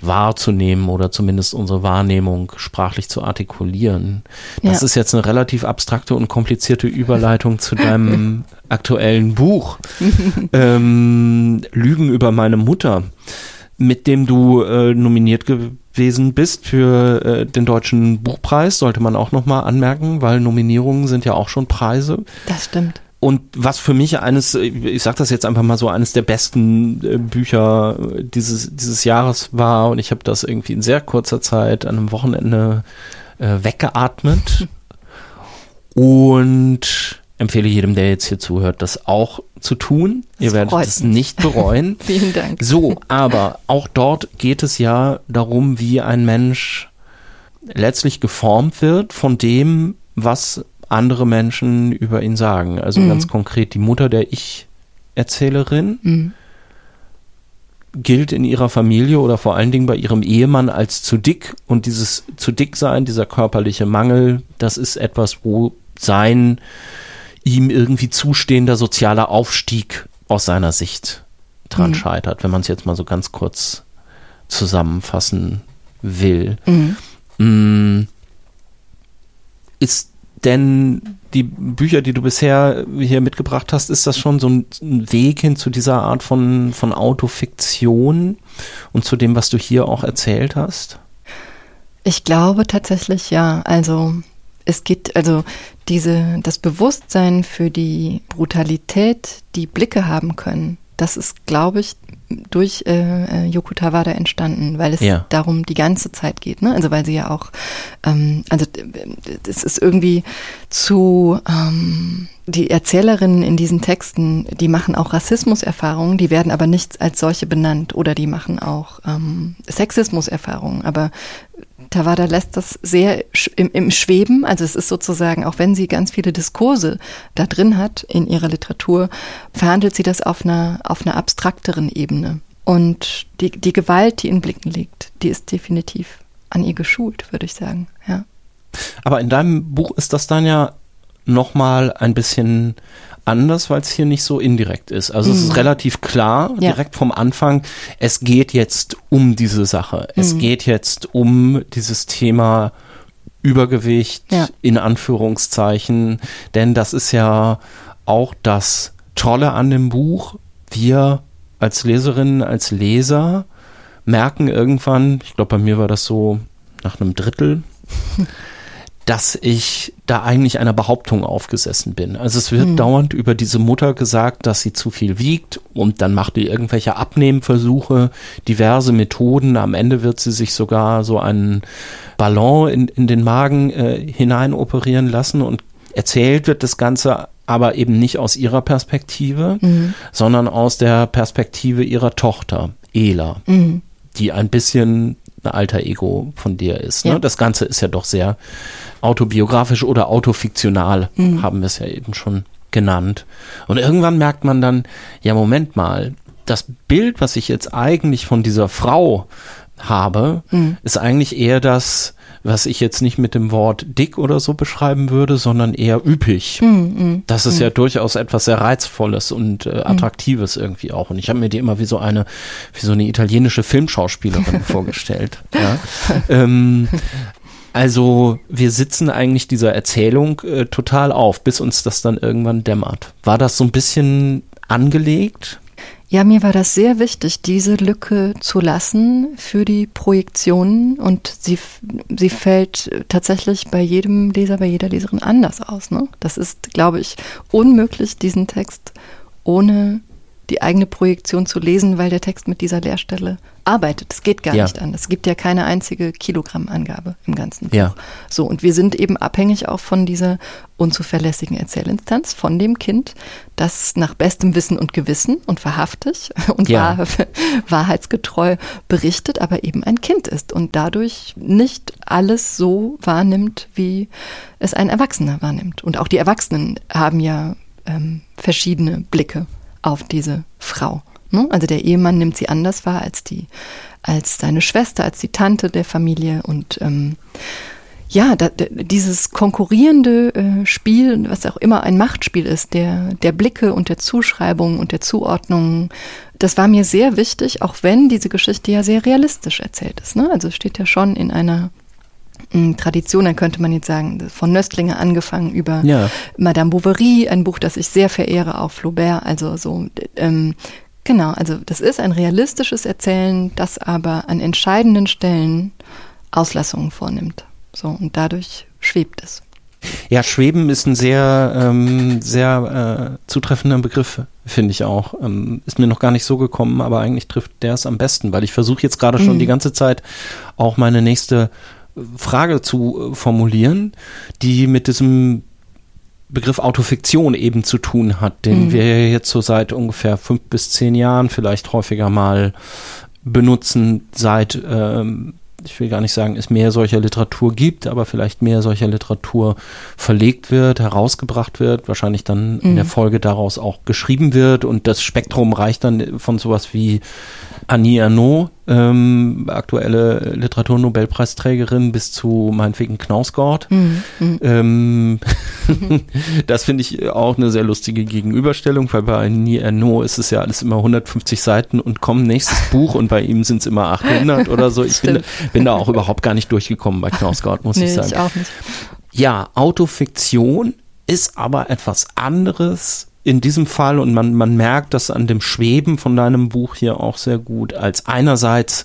Wahrzunehmen oder zumindest unsere Wahrnehmung sprachlich zu artikulieren. Das Ja. ist jetzt eine relativ abstrakte und komplizierte Überleitung zu deinem aktuellen Buch ähm, Lügen über meine Mutter, mit dem du äh, nominiert gewesen bist für äh, den deutschen Buchpreis, sollte man auch nochmal anmerken, weil Nominierungen sind ja auch schon Preise. Das stimmt. Und was für mich eines, ich sag das jetzt einfach mal so, eines der besten äh, Bücher dieses, dieses Jahres war und ich habe das irgendwie in sehr kurzer Zeit an einem Wochenende äh, weggeatmet und empfehle jedem, der jetzt hier zuhört, das auch zu tun. Ihr Das werdet freut es nicht bereuen. Vielen Dank. So, aber auch dort geht es ja darum, wie ein Mensch letztlich geformt wird von dem, was andere Menschen über ihn sagen. Also Mhm. ganz konkret die Mutter der Ich-Erzählerin Mhm. gilt in ihrer Familie oder vor allen Dingen bei ihrem Ehemann als zu dick und dieses zu dick sein, dieser körperliche Mangel, das ist etwas, wo sein ihm irgendwie zustehender sozialer Aufstieg aus seiner Sicht dran mhm. scheitert, wenn man es jetzt mal so ganz kurz zusammenfassen will. Mhm. Mm. Ist denn die Bücher, die du bisher hier mitgebracht hast, ist das schon so ein Weg hin zu dieser Art von, von Autofiktion und zu dem, was du hier auch erzählt hast? Ich glaube tatsächlich ja. Also es geht, also diese, das Bewusstsein für die Brutalität, die Blicke haben können, das ist, glaube ich, durch äh, äh, Yoko Tawada entstanden, weil es ja. darum die ganze Zeit geht. Ne? Also weil sie ja auch, ähm, also es ist irgendwie zu, ähm, die Erzählerinnen in diesen Texten, die machen auch Rassismuserfahrungen, die werden aber nicht als solche benannt oder die machen auch ähm, Sexismuserfahrungen, aber Tawada lässt das sehr im, im, Schweben. Also es ist sozusagen, auch wenn sie ganz viele Diskurse da drin hat in ihrer Literatur, verhandelt sie das auf einer, auf einer abstrakteren Ebene. Und die, die Gewalt, die in Blicken liegt, die ist definitiv an ihr geschult, würde ich sagen, ja. Aber in deinem Buch ist das dann ja nochmal ein bisschen anders, weil es hier nicht so indirekt ist. Also mhm. es ist mhm. relativ klar, ja. direkt vom Anfang, es geht jetzt um diese Sache. Es mhm. geht jetzt um dieses Thema Übergewicht ja. in Anführungszeichen, denn das ist ja auch das Tolle an dem Buch. Wir als Leserinnen, als Leser merken irgendwann, ich glaube bei mir war das so nach einem Drittel, dass ich da eigentlich einer Behauptung aufgesessen bin. Also es wird hm. dauernd über diese Mutter gesagt, dass sie zu viel wiegt und dann macht die irgendwelche Abnehmversuche, diverse Methoden. Am Ende wird sie sich sogar so einen Ballon in, in den Magen äh, hinein operieren lassen und erzählt wird das Ganze aber eben nicht aus ihrer Perspektive, mhm. sondern aus der Perspektive ihrer Tochter, Ela, mhm. die ein bisschen ein alter Ego von dir ist. Ne? Ja. Das Ganze ist ja doch sehr autobiografisch oder autofiktional, mhm. haben wir es ja eben schon genannt. Und irgendwann merkt man dann, ja, Moment mal, das Bild, was ich jetzt eigentlich von dieser Frau habe, mhm. ist eigentlich eher das, was ich jetzt nicht mit dem Wort dick oder so beschreiben würde, sondern eher üppig. Mm, das ist mm. ja durchaus etwas sehr Reizvolles und äh, Attraktives mm. irgendwie auch. Und ich habe mir die immer wie so eine, wie so eine italienische Filmschauspielerin vorgestellt. Ja. Ähm, also wir sitzen eigentlich dieser Erzählung äh, total auf, bis uns das dann irgendwann dämmert. War das so ein bisschen angelegt? Ja, mir war das sehr wichtig, diese Lücke zu lassen für die Projektionen und sie, sie fällt tatsächlich bei jedem Leser, bei jeder Leserin anders aus. Ne? Das ist, glaube ich, unmöglich, diesen Text ohne die eigene Projektion zu lesen, weil der Text mit dieser Leerstelle arbeitet. Es geht gar ja. nicht anders. Es gibt ja keine einzige Kilogrammangabe im ganzen Buch. Ja. So, und wir sind eben abhängig auch von dieser unzuverlässigen Erzählinstanz, von dem Kind, das nach bestem Wissen und Gewissen und wahrhaftig und ja. wahr, wahrheitsgetreu berichtet, aber eben ein Kind ist und dadurch nicht alles so wahrnimmt, wie es ein Erwachsener wahrnimmt. Und auch die Erwachsenen haben ja ähm, verschiedene Blicke auf diese Frau. Ne? Also der Ehemann nimmt sie anders wahr als die, als seine Schwester, als die Tante der Familie und ähm, ja, da, dieses konkurrierende äh, Spiel, was auch immer ein Machtspiel ist, der, der Blicke und der Zuschreibung und der Zuordnung, das war mir sehr wichtig, auch wenn diese Geschichte ja sehr realistisch erzählt ist. Ne? Also steht ja schon in einer hm, Tradition, dann könnte man jetzt sagen, von Nöstlinge angefangen über ja. Madame Bovary, ein Buch, das ich sehr verehre, auch Flaubert, also so ähm, Genau, also das ist ein realistisches Erzählen, das aber an entscheidenden Stellen Auslassungen vornimmt. So, und dadurch schwebt es. Ja, Schweben ist ein sehr, ähm, sehr äh, zutreffender Begriff, finde ich auch. Ähm, ist mir noch gar nicht so gekommen, aber eigentlich trifft der es am besten, weil ich versuche jetzt gerade schon mhm. die ganze Zeit auch meine nächste Frage zu äh, formulieren, die mit diesem Begriff Autofiktion eben zu tun hat, den mhm. wir jetzt so seit ungefähr fünf bis zehn Jahren vielleicht häufiger mal benutzen, seit ähm, ich will gar nicht sagen, es mehr solcher Literatur gibt, aber vielleicht mehr solcher Literatur verlegt wird, herausgebracht wird, wahrscheinlich dann mhm. in der mhm. Folge daraus auch geschrieben wird und das Spektrum reicht dann von sowas wie Annie Ernaux, ähm, aktuelle Literaturnobelpreisträgerin, bis zu meinetwegen Knausgord. Mhm. mhm. Ähm, das finde ich auch eine sehr lustige Gegenüberstellung, weil bei Annie Ernaux ist es ja alles immer 150 Seiten und kommen nächstes Buch und bei ihm sind es immer 800 oder so. Ich bin, bin, da auch überhaupt gar nicht durchgekommen bei Knausgord, muss nee, ich sagen. Ich auch nicht. Ja, Autofiktion ist aber etwas anderes in diesem Fall, und man, man merkt das an dem Schweben von deinem Buch hier auch sehr gut, als einerseits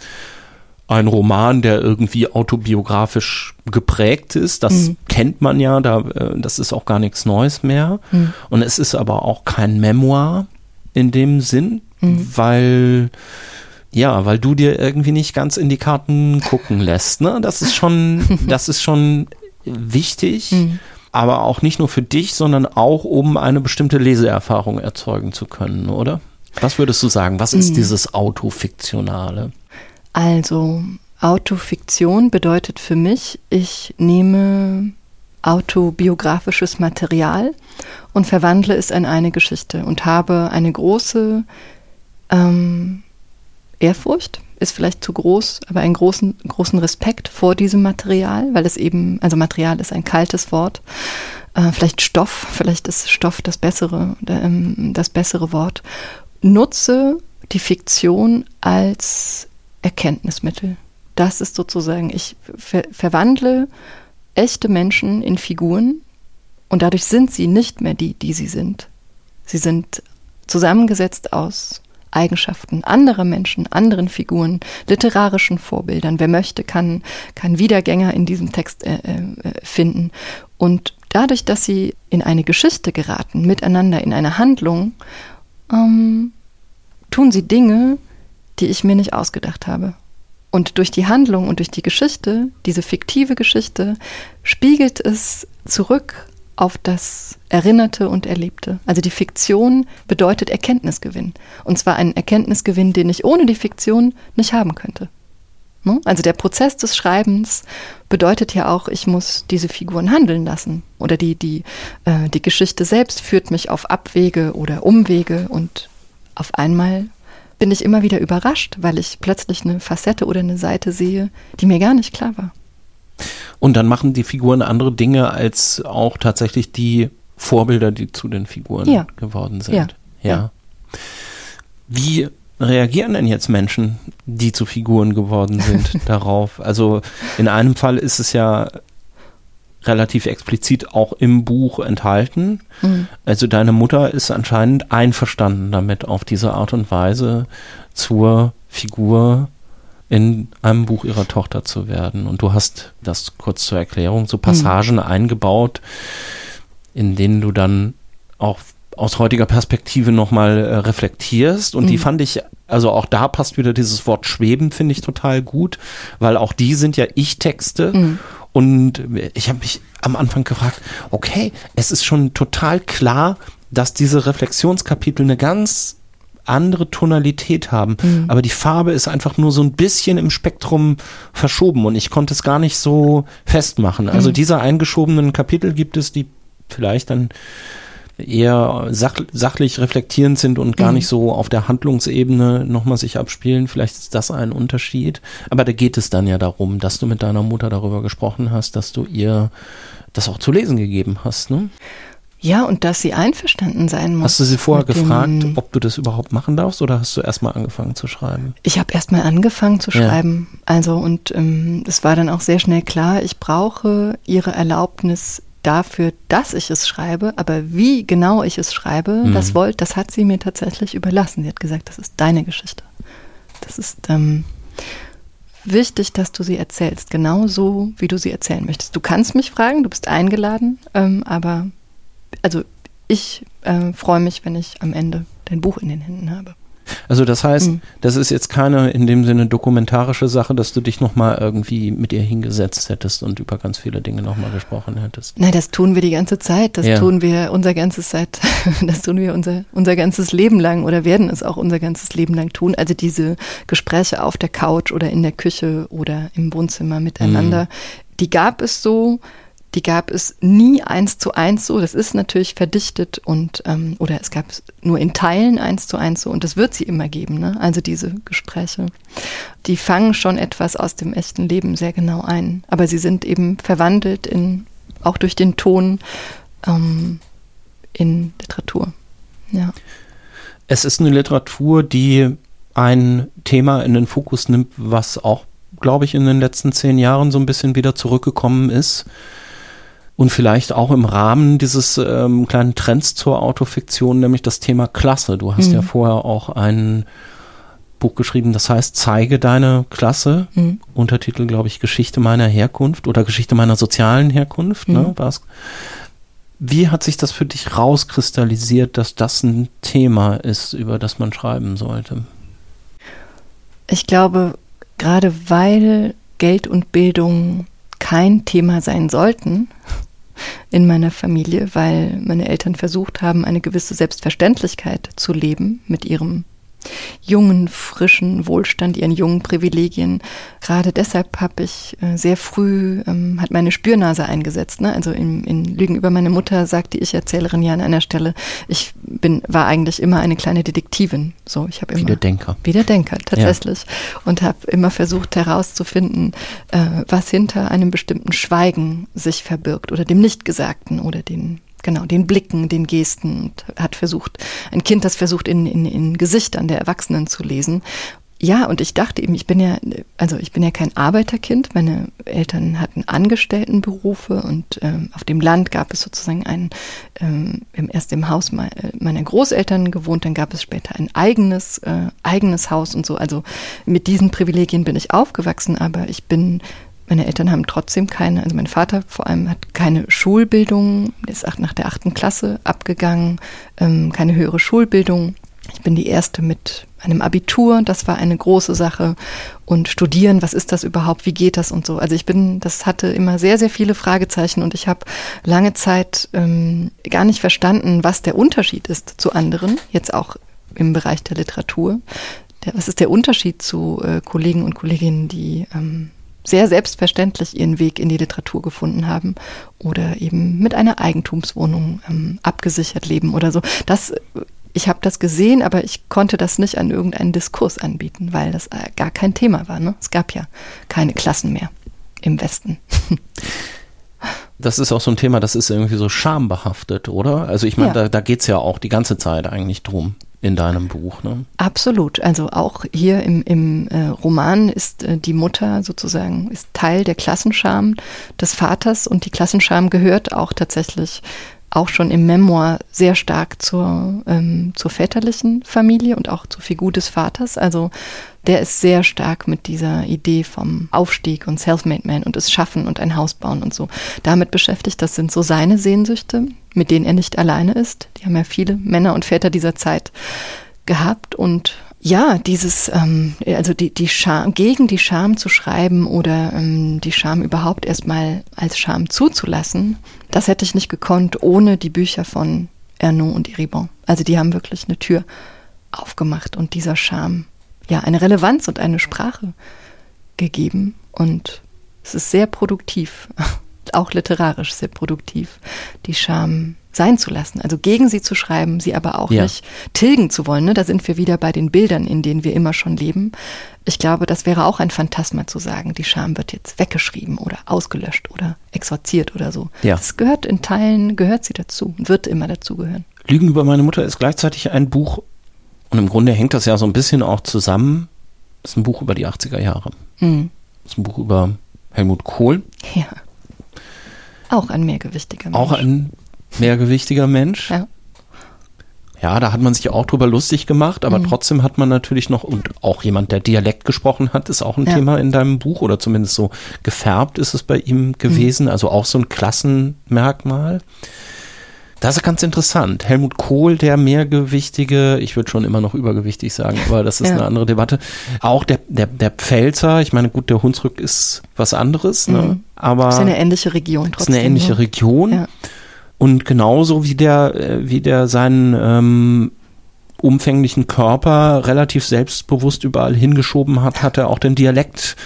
ein Roman, der irgendwie autobiografisch geprägt ist. Das mhm. kennt man ja, da, äh, das ist auch gar nichts Neues mehr. Mhm. Und es ist aber auch kein Memoir in dem Sinn, mhm. weil ja, weil du dir irgendwie nicht ganz in die Karten gucken lässt. Ne? Das ist schon, das ist schon wichtig. Aber auch nicht nur für dich, sondern auch um eine bestimmte Leseerfahrung erzeugen zu können, oder? Was würdest du sagen? Was ist mhm. dieses Autofiktionale? Also, Autofiktion bedeutet für mich, ich nehme autobiografisches Material und verwandle es in eine Geschichte und habe eine große ähm, Ehrfurcht ist vielleicht zu groß, aber einen großen, großen Respekt vor diesem Material, weil es eben, also Material ist ein kaltes Wort. Äh, vielleicht Stoff, vielleicht ist Stoff das bessere, ähm, das bessere Wort. Nutze die Fiktion als Erkenntnismittel. Das ist sozusagen, ich ver verwandle echte Menschen in Figuren und dadurch sind sie nicht mehr die, die sie sind. Sie sind zusammengesetzt aus Eigenschaften anderer Menschen, anderen Figuren, literarischen Vorbildern. Wer möchte, kann, kann Wiedergänger in diesem Text äh, äh, finden. Und dadurch, dass sie in eine Geschichte geraten, miteinander in eine Handlung, ähm, tun sie Dinge, die ich mir nicht ausgedacht habe. Und durch die Handlung und durch die Geschichte, diese fiktive Geschichte, spiegelt es zurück auf das Erinnerte und Erlebte. Also die Fiktion bedeutet Erkenntnisgewinn. Und zwar einen Erkenntnisgewinn, den ich ohne die Fiktion nicht haben könnte. Ne? Also der Prozess des Schreibens bedeutet ja auch, ich muss diese Figuren handeln lassen. Oder die, die, äh, die Geschichte selbst führt mich auf Abwege oder Umwege und auf einmal bin ich immer wieder überrascht, weil ich plötzlich eine Facette oder eine Seite sehe, die mir gar nicht klar war. Und dann machen die Figuren andere Dinge als auch tatsächlich die Vorbilder, die zu den Figuren ja. geworden sind. Ja. ja. Wie reagieren denn jetzt Menschen, die zu Figuren geworden sind, darauf? Also in einem Fall ist es ja relativ explizit auch im Buch enthalten. Mhm. Also deine Mutter ist anscheinend einverstanden damit, auf diese Art und Weise zur Figur in einem Buch ihrer Tochter zu werden. Und du hast das kurz zur Erklärung, so Passagen mhm. eingebaut, in denen du dann auch aus heutiger Perspektive nochmal äh, reflektierst. Und mhm. die fand ich, also auch da passt wieder dieses Wort schweben, finde ich total gut, weil auch die sind ja Ich-Texte. Mhm. Und ich habe mich am Anfang gefragt, okay, es ist schon total klar, dass diese Reflexionskapitel eine ganz andere Tonalität haben. Mhm. Aber die Farbe ist einfach nur so ein bisschen im Spektrum verschoben und ich konnte es gar nicht so festmachen. Also mhm. diese eingeschobenen Kapitel gibt es, die vielleicht dann eher sach sachlich reflektierend sind und gar mhm. nicht so auf der Handlungsebene nochmal sich abspielen. Vielleicht ist das ein Unterschied. Aber da geht es dann ja darum, dass du mit deiner Mutter darüber gesprochen hast, dass du ihr das auch zu lesen gegeben hast. Ne? Ja, und dass sie einverstanden sein muss. Hast du sie vorher gefragt, ob du das überhaupt machen darfst oder hast du erstmal angefangen zu schreiben? Ich habe erstmal angefangen zu schreiben. Ja. Also und ähm, es war dann auch sehr schnell klar, ich brauche ihre Erlaubnis dafür, dass ich es schreibe, aber wie genau ich es schreibe, mhm. das wollte, das hat sie mir tatsächlich überlassen. Sie hat gesagt, das ist deine Geschichte. Das ist ähm, wichtig, dass du sie erzählst, genau so, wie du sie erzählen möchtest. Du kannst mich fragen, du bist eingeladen, ähm, aber also ich äh, freue mich, wenn ich am Ende dein Buch in den Händen habe. Also das heißt, mhm. das ist jetzt keine in dem Sinne dokumentarische Sache, dass du dich nochmal irgendwie mit ihr hingesetzt hättest und über ganz viele Dinge nochmal gesprochen hättest. Nein, das tun wir die ganze Zeit. Das ja. tun wir unser ganzes Zeit, das tun wir unser, unser ganzes Leben lang oder werden es auch unser ganzes Leben lang tun. Also diese Gespräche auf der Couch oder in der Küche oder im Wohnzimmer miteinander, mhm. die gab es so die gab es nie eins zu eins so. Das ist natürlich verdichtet und ähm, oder es gab es nur in Teilen eins zu eins so und das wird sie immer geben. Ne? Also diese Gespräche, die fangen schon etwas aus dem echten Leben sehr genau ein, aber sie sind eben verwandelt in auch durch den Ton ähm, in Literatur. Ja. Es ist eine Literatur, die ein Thema in den Fokus nimmt, was auch, glaube ich, in den letzten zehn Jahren so ein bisschen wieder zurückgekommen ist und vielleicht auch im Rahmen dieses ähm, kleinen Trends zur Autofiktion, nämlich das Thema Klasse. Du hast mhm. ja vorher auch ein Buch geschrieben, das heißt Zeige deine Klasse. Mhm. Untertitel, glaube ich, Geschichte meiner Herkunft oder Geschichte meiner sozialen Herkunft. Ne, mhm. Ne, war's. Wie hat sich das für dich rauskristallisiert, dass das ein Thema ist, über das man schreiben sollte? Ich glaube, gerade weil Geld und Bildung kein Thema sein sollten in meiner Familie, weil meine Eltern versucht haben, eine gewisse Selbstverständlichkeit zu leben mit ihrem jungen, frischen Wohlstand, ihren jungen Privilegien. Gerade deshalb habe ich äh, sehr früh, ähm, hat meine Spürnase eingesetzt. Ne? Also in, in Lügen über meine Mutter sagt die Ich-Erzählerin ja an einer Stelle, ich bin, war eigentlich immer eine kleine Detektivin. So, ich habe immer. Wie der Denker. Wie der Denker, tatsächlich. Ja. Und habe immer versucht herauszufinden, äh, was hinter einem bestimmten Schweigen sich verbirgt oder dem Nichtgesagten oder den genau, den Blicken, den Gesten und hat versucht, ein Kind, das versucht, in, in, in Gesichtern der Erwachsenen zu lesen. Ja, und ich dachte eben, ich bin ja, also ich bin ja kein Arbeiterkind. Meine Eltern hatten Angestelltenberufe und ähm, auf dem Land gab es sozusagen ein, ähm, erst im Haus meiner Großeltern gewohnt, dann gab es später ein eigenes, äh, eigenes Haus und so. Also mit diesen Privilegien bin ich aufgewachsen, aber ich bin meine Eltern haben trotzdem keine, also mein Vater vor allem hat keine Schulbildung, ist nach der achten Klasse abgegangen, ähm, keine höhere Schulbildung. Ich bin die erste mit einem Abitur, das war eine große Sache. Und studieren, was ist das überhaupt, wie geht das und so. Also ich bin, das hatte immer sehr, sehr viele Fragezeichen und ich habe lange Zeit ähm, gar nicht verstanden, was der Unterschied ist zu anderen, jetzt auch im Bereich der Literatur. Der, was ist der Unterschied zu äh, Kollegen und Kolleginnen, die ähm, sehr selbstverständlich ihren Weg in die Literatur gefunden haben oder eben mit einer Eigentumswohnung ähm, abgesichert leben oder so. Das, ich habe das gesehen, aber ich konnte das nicht an irgendeinen Diskurs anbieten, weil das äh, gar kein Thema war. Ne? Es gab ja keine Klassen mehr im Westen. das ist auch so ein Thema, das ist irgendwie so schambehaftet, oder? Also ich meine, ja. da, da geht es ja auch die ganze Zeit eigentlich drum in deinem Buch. Ne? Absolut. Also auch hier im, im äh, Roman ist äh, die Mutter sozusagen ist Teil der Klassenscham des Vaters und die Klassenscham gehört auch tatsächlich auch schon im Memoir sehr stark zur, ähm, zur väterlichen Familie und auch zur Figur des Vaters. Also der ist sehr stark mit dieser Idee vom Aufstieg und Self-Made Man und es Schaffen und ein Haus bauen und so damit beschäftigt. Das sind so seine Sehnsüchte, mit denen er nicht alleine ist. Die haben ja viele Männer und Väter dieser Zeit gehabt und ja, dieses, ähm, also die, die Scham, gegen die Scham zu schreiben oder ähm, die Scham überhaupt erstmal als Scham zuzulassen, das hätte ich nicht gekonnt ohne die Bücher von Ernaud und Eribon. Also die haben wirklich eine Tür aufgemacht und dieser Scham, ja, eine Relevanz und eine Sprache gegeben. Und es ist sehr produktiv, auch literarisch sehr produktiv, die Scham sein zu lassen, also gegen sie zu schreiben, sie aber auch ja. nicht tilgen zu wollen. Ne? Da sind wir wieder bei den Bildern, in denen wir immer schon leben. Ich glaube, das wäre auch ein Phantasma zu sagen, die Scham wird jetzt weggeschrieben oder ausgelöscht oder exorziert oder so. Ja. Das gehört in Teilen, gehört sie dazu und wird immer dazugehören. Lügen über meine Mutter ist gleichzeitig ein Buch und im Grunde hängt das ja so ein bisschen auch zusammen. Das ist ein Buch über die 80er Jahre. Mhm. Das ist ein Buch über Helmut Kohl. Ja. Auch ein mehrgewichtiger Mensch. Auch ein mehrgewichtiger Mensch. Ja. Ja, da hat man sich auch drüber lustig gemacht, aber mhm. trotzdem hat man natürlich noch, und auch jemand, der Dialekt gesprochen hat, ist auch ein ja. Thema in deinem Buch oder zumindest so gefärbt ist es bei ihm gewesen, mhm. also auch so ein Klassenmerkmal. Das ist ganz interessant. Helmut Kohl, der mehrgewichtige, ich würde schon immer noch übergewichtig sagen, aber das ist ja. eine andere Debatte. Auch der, der, der Pfälzer, ich meine, gut, der Hunsrück ist was anderes, ne? Mhm. aber. Das ist eine ähnliche Region trotzdem. Ist eine ähnliche ne? Region. Ja. Und genauso wie der, äh, wie der seinen ähm, umfänglichen Körper relativ selbstbewusst überall hingeschoben hat, hat er auch den Dialekt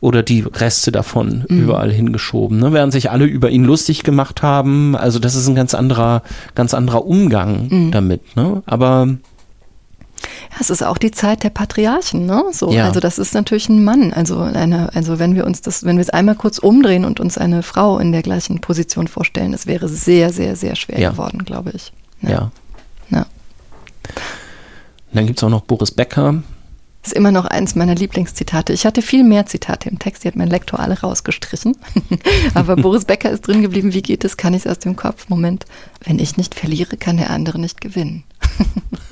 oder die Reste davon mhm. überall hingeschoben. Ne? Während sich alle über ihn lustig gemacht haben. Also das ist ein ganz anderer, ganz anderer Umgang mhm. damit. Ne? Aber ja, es ist auch die Zeit der Patriarchen, ne? So, ja. also das ist natürlich ein Mann. Also eine, also wenn wir uns das, wenn wir es einmal kurz umdrehen und uns eine Frau in der gleichen Position vorstellen, es wäre sehr, sehr, sehr schwer ja. geworden, glaube ich. Ja. ja. ja. Dann gibt es auch noch Boris Becker. Das ist immer noch eins meiner Lieblingszitate. Ich hatte viel mehr Zitate im Text, die hat mein Lektor alle rausgestrichen. Aber Boris Becker ist drin geblieben. Wie geht es? Kann ich es aus dem Kopf? Moment. Wenn ich nicht verliere, kann der andere nicht gewinnen.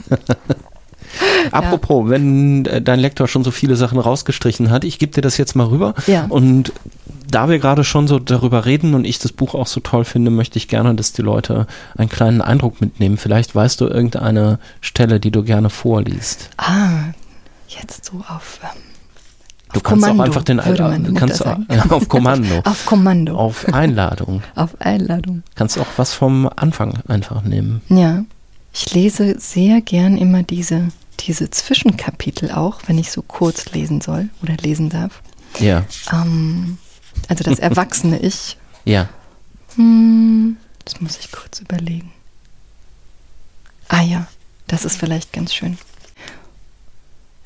Apropos, ja. wenn äh, dein Lektor schon so viele Sachen rausgestrichen hat, ich gebe dir das jetzt mal rüber. Ja. Und da wir gerade schon so darüber reden und ich das Buch auch so toll finde, möchte ich gerne, dass die Leute einen kleinen Eindruck mitnehmen. Vielleicht weißt du irgendeine Stelle, die du gerne vorliest. Ah, jetzt so auf. Ähm, du kannst Kommando, auch einfach den würde kannst auch, auf Kommando. auf Kommando. Auf Einladung. auf Einladung. Kannst auch was vom Anfang einfach nehmen. Ja. Ich lese sehr gern immer diese, diese Zwischenkapitel auch, wenn ich so kurz lesen soll oder lesen darf. Ja. Ähm, also das erwachsene Ich. Ja. Hm, das muss ich kurz überlegen. Ah ja, das ist vielleicht ganz schön.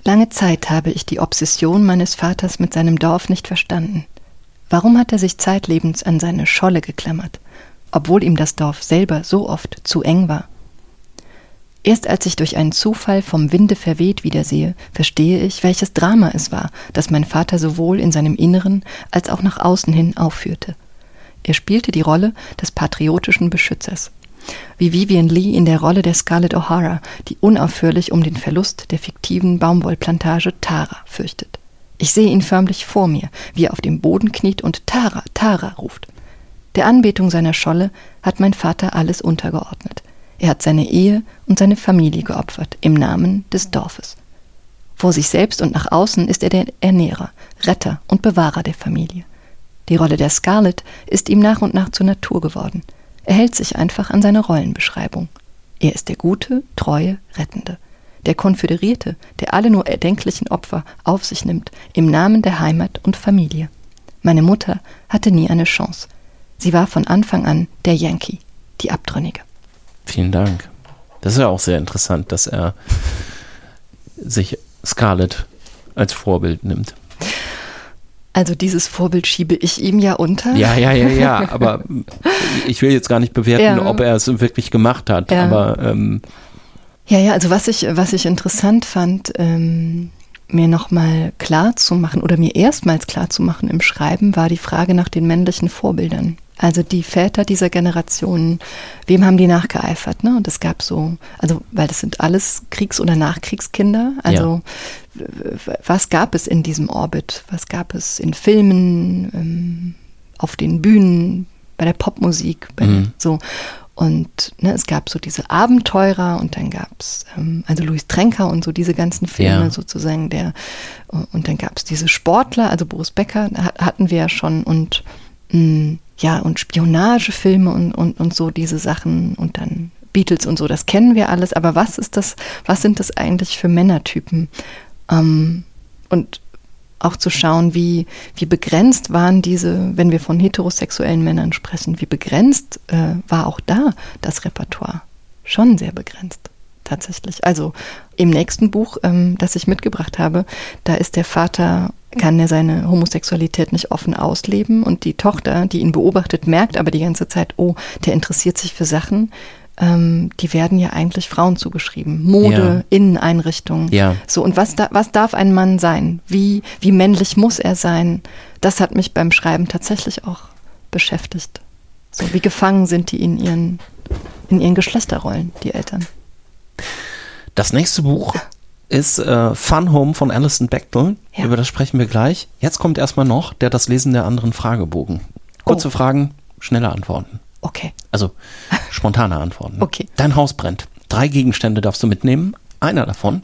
Lange Zeit habe ich die Obsession meines Vaters mit seinem Dorf nicht verstanden. Warum hat er sich zeitlebens an seine Scholle geklammert, obwohl ihm das Dorf selber so oft zu eng war? Erst als ich durch einen Zufall vom Winde verweht wiedersehe, verstehe ich, welches Drama es war, das mein Vater sowohl in seinem Inneren als auch nach außen hin aufführte. Er spielte die Rolle des patriotischen Beschützers. Wie Vivian Lee in der Rolle der Scarlett O'Hara, die unaufhörlich um den Verlust der fiktiven Baumwollplantage Tara fürchtet. Ich sehe ihn förmlich vor mir, wie er auf dem Boden kniet und Tara, Tara ruft. Der Anbetung seiner Scholle hat mein Vater alles untergeordnet. Er hat seine Ehe und seine Familie geopfert im Namen des Dorfes. Vor sich selbst und nach außen ist er der Ernährer, Retter und Bewahrer der Familie. Die Rolle der Scarlett ist ihm nach und nach zur Natur geworden. Er hält sich einfach an seine Rollenbeschreibung. Er ist der gute, treue, rettende, der Konföderierte, der alle nur erdenklichen Opfer auf sich nimmt, im Namen der Heimat und Familie. Meine Mutter hatte nie eine Chance. Sie war von Anfang an der Yankee, die Abtrünnige. Vielen Dank. Das ist ja auch sehr interessant, dass er sich Scarlett als Vorbild nimmt. Also dieses Vorbild schiebe ich ihm ja unter. Ja, ja, ja, ja. Aber ich will jetzt gar nicht bewerten, ja. ob er es wirklich gemacht hat. Ja. Aber ähm, ja, ja. Also was ich was ich interessant fand, ähm, mir nochmal klar zu machen oder mir erstmals klar zu machen im Schreiben, war die Frage nach den männlichen Vorbildern. Also die Väter dieser Generation, wem haben die nachgeeifert? Ne? Und es gab so, also weil das sind alles Kriegs- oder Nachkriegskinder. Also ja. was gab es in diesem Orbit? Was gab es in Filmen, ähm, auf den Bühnen, bei der Popmusik, bei mhm. so. Und ne, es gab so diese Abenteurer und dann gab es, ähm, also Louis Trenker und so diese ganzen Filme ja. sozusagen, der, und dann gab es diese Sportler, also Boris Becker hatten wir ja schon und mh, mm, ja, und Spionagefilme und, und, und so diese Sachen und dann Beatles und so, das kennen wir alles, aber was ist das, was sind das eigentlich für Männertypen? Ähm, und auch zu schauen, wie, wie begrenzt waren diese, wenn wir von heterosexuellen Männern sprechen, wie begrenzt äh, war auch da das Repertoire? Schon sehr begrenzt, tatsächlich. Also im nächsten Buch, ähm, das ich mitgebracht habe, da ist der Vater kann er seine Homosexualität nicht offen ausleben und die Tochter, die ihn beobachtet, merkt aber die ganze Zeit, oh, der interessiert sich für Sachen, ähm, die werden ja eigentlich Frauen zugeschrieben. Mode, ja. Inneneinrichtung. Ja. So, und was, da, was darf ein Mann sein? Wie, wie männlich muss er sein? Das hat mich beim Schreiben tatsächlich auch beschäftigt. So, wie gefangen sind die in ihren, in ihren Geschlechterrollen, die Eltern. Das nächste Buch ist äh, Fun Home von Alison Bechtel. Ja. Über das sprechen wir gleich. Jetzt kommt erstmal noch der Das Lesen der anderen Fragebogen. Kurze oh. Fragen, schnelle Antworten. Okay. Also Spontane Antworten. Okay. Dein Haus brennt. Drei Gegenstände darfst du mitnehmen. Einer davon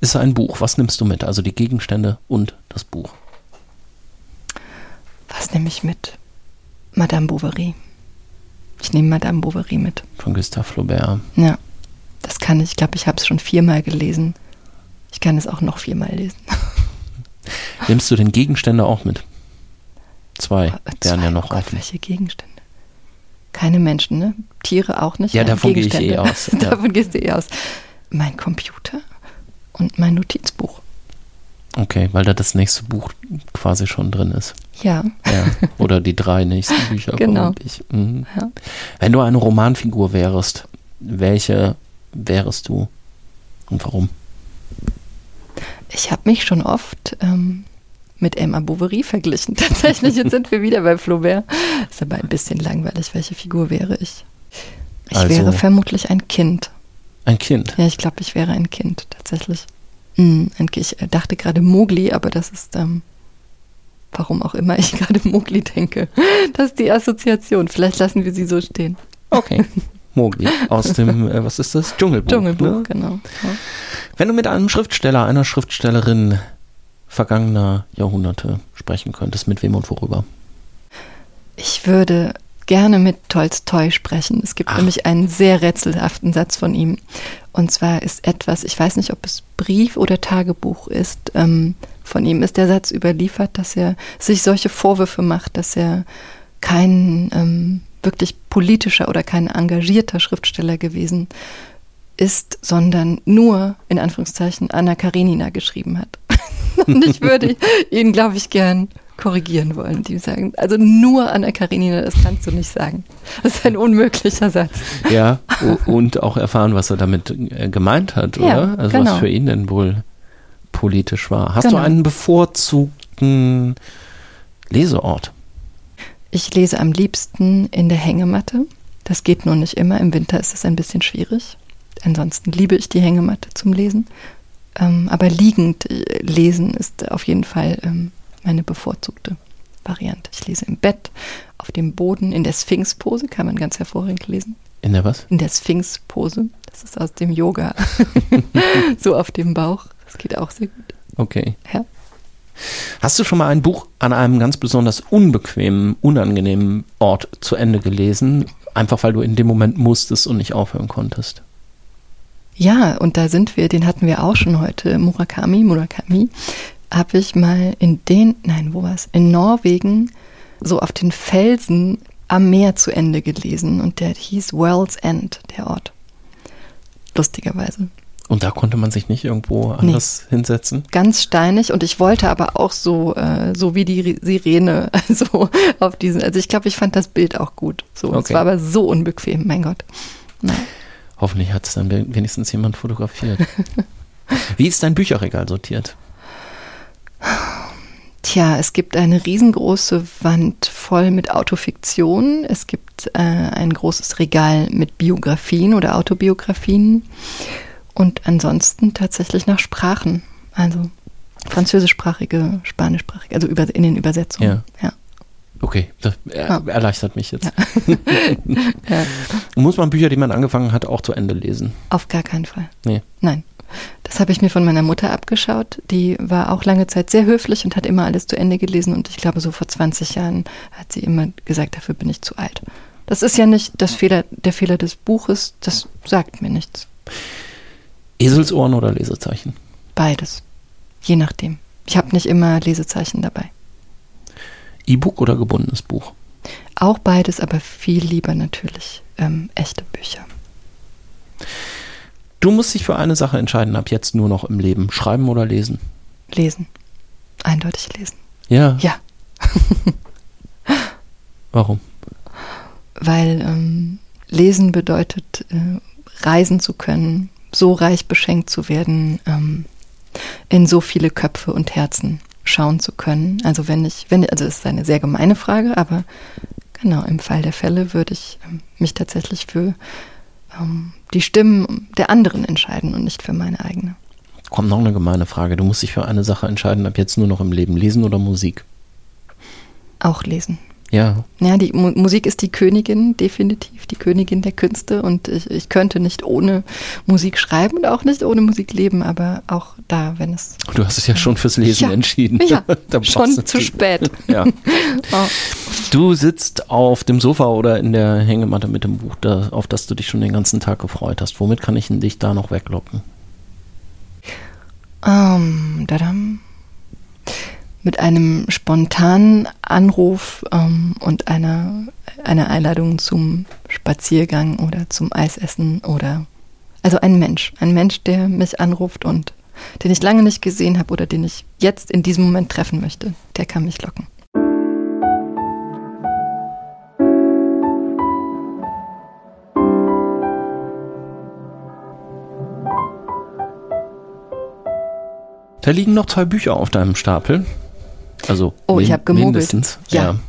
ist ein Buch. Was nimmst du mit? Also die Gegenstände und das Buch. Was nehme ich mit? Madame Bovary. Ich nehme Madame Bovary mit. Von Gustave Flaubert. Ja, das kann ich. Ich glaube, ich habe es schon viermal gelesen. Ich kann es auch noch viermal lesen. Nimmst du denn Gegenstände auch mit? Zwei Äh, wären ja noch oh offen. welche Gegenstände? Keine Menschen, ne? Tiere auch nicht. Ja, davon gehe ich eh aus, ja. davon gehst du eh aus. Mein Computer und mein Notizbuch. Okay, weil da das nächste Buch quasi schon drin ist. Ja, Ja. Oder die drei nächsten Bücher. Genau. Mhm. ja. Wenn du eine Romanfigur wärst, welche wärst du und warum? Ich habe mich schon oft ähm, mit Emma Bovary verglichen. Tatsächlich, jetzt sind wir wieder bei Flaubert. Ist aber ein bisschen langweilig. Welche Figur wäre ich? Ich Also- wäre vermutlich ein Kind. Ein Kind. Ja, ich glaube, ich wäre ein Kind, tatsächlich. Ki- Ich dachte gerade Mowgli, aber das ist, ähm, warum auch immer ich gerade Mowgli denke. Das ist die Assoziation. Vielleicht lassen wir sie so stehen. Okay. Mowgli aus dem, äh, was ist das? Dschungelbuch. Dschungelbuch, Ne? genau. Ja. Wenn du mit einem Schriftsteller, einer Schriftstellerin vergangener Jahrhunderte sprechen könntest, mit wem und worüber? Ich würde gerne mit Tolstoi sprechen. Es gibt Ach. nämlich einen sehr rätselhaften Satz von ihm. Und zwar ist etwas, ich weiß nicht, ob es Brief oder Tagebuch ist, ähm, von ihm ist der Satz überliefert, dass er sich solche Vorwürfe macht, dass er kein ähm, wirklich politischer oder kein engagierter Schriftsteller gewesen ist, sondern nur, in Anführungszeichen, Anna Karenina geschrieben hat. Und ich würde ihn, glaube ich, gern korrigieren wollen. Die sagen, also nur Anna Karenina, das kannst du nicht sagen. Das ist ein unmöglicher Satz. Ja, und auch erfahren, was er damit äh, gemeint hat, Ja, oder? Also genau. was für ihn denn wohl politisch war. Hast Genau. du einen bevorzugten Leseort? Ich lese am liebsten in der Hängematte. Das geht nur nicht immer. Im Winter ist es ein bisschen schwierig. Ansonsten liebe ich die Hängematte zum Lesen. Ähm, aber liegend äh, lesen ist auf jeden Fall ähm, meine bevorzugte Variante. Ich lese im Bett, auf dem Boden, in der Sphinx-Pose kann man ganz hervorragend lesen. In der was? In der Sphinx-Pose. Das ist aus dem Yoga. so auf dem Bauch. Das geht auch sehr gut. Okay. Ja. Hast du schon mal ein Buch an einem ganz besonders unbequemen, unangenehmen Ort zu Ende gelesen? Einfach weil du in dem Moment musstest und nicht aufhören konntest. Ja, und da sind wir, den hatten wir auch schon heute, Murakami, Murakami, habe ich mal in den, nein, wo war's? In Norwegen, so auf den Felsen am Meer zu Ende gelesen und der hieß World's End, der Ort. Lustigerweise. Und da konnte man sich nicht irgendwo anders hinsetzen? Ganz steinig und ich wollte aber auch so, äh, so wie die Sirene, so auf diesen, also ich glaube, ich fand das Bild auch gut. So, es Okay. war aber so unbequem, mein Gott. Nein. Hoffentlich hat es dann we- wenigstens jemand fotografiert. Wie ist dein Bücherregal sortiert? Tja, es gibt eine riesengroße Wand voll mit Autofiktion. Es gibt äh, ein großes Regal mit Biografien oder Autobiografien. Und ansonsten tatsächlich nach Sprachen. Also französischsprachige, spanischsprachige, also über, in den Übersetzungen. Ja. Okay, das er, Ja. erleichtert mich jetzt. Ja, Muss man Bücher, die man angefangen hat, auch zu Ende lesen? auf gar keinen Fall. Nee. Nein. Das habe ich mir von meiner Mutter abgeschaut. Die war auch lange Zeit sehr höflich und hat immer alles zu Ende gelesen. Und ich glaube, so vor 20 Jahren hat sie immer gesagt, dafür bin ich zu alt. Das ist ja nicht das Fehler, der Fehler des Buches, das sagt mir nichts. Eselsohren oder Lesezeichen? Beides. Je nachdem. Ich habe nicht immer Lesezeichen dabei. E-Book oder gebundenes Buch? Auch beides, aber viel lieber natürlich ähm, echte Bücher. Du musst dich für eine Sache entscheiden, ab jetzt nur noch im Leben. Schreiben oder lesen? Lesen. Eindeutig lesen. Ja. Ja, Warum? weil ähm, Lesen bedeutet, äh, reisen zu können, so reich beschenkt zu werden, ähm, in so viele Köpfe und Herzen schauen zu können. Also wenn ich, wenn also es ist eine sehr gemeine Frage, aber genau im Fall der Fälle würde ich ähm, mich tatsächlich für ähm, die Stimmen der anderen entscheiden und nicht für meine eigene. Kommt noch eine gemeine Frage. Du musst dich für eine Sache entscheiden, ab jetzt nur noch im Leben. Lesen oder Musik? Auch lesen. Ja. Ja, die Mu Musik ist die Königin, definitiv, die Königin der Künste. Und ich, ich könnte nicht ohne Musik schreiben und auch nicht ohne Musik leben, aber auch da, wenn es. Du hast es ja schon fürs Lesen Ja. entschieden. Ja, Da schon zu du- spät. Ja. Oh. Du sitzt auf dem Sofa oder in der Hängematte mit dem Buch, da, auf das du dich schon den ganzen Tag gefreut hast. Womit kann ich dich da noch weglocken? Ähm, dadam. Mit einem spontanen Anruf ähm, und einer, einer Einladung zum Spaziergang oder zum Eisessen oder also ein Mensch, ein Mensch, der mich anruft und den ich lange nicht gesehen habe oder den ich jetzt in diesem Moment treffen möchte, der kann mich locken. Da liegen noch zwei Bücher auf deinem Stapel. Also Oh, ich min- hab gemogelt. mindestens. Ja. ja.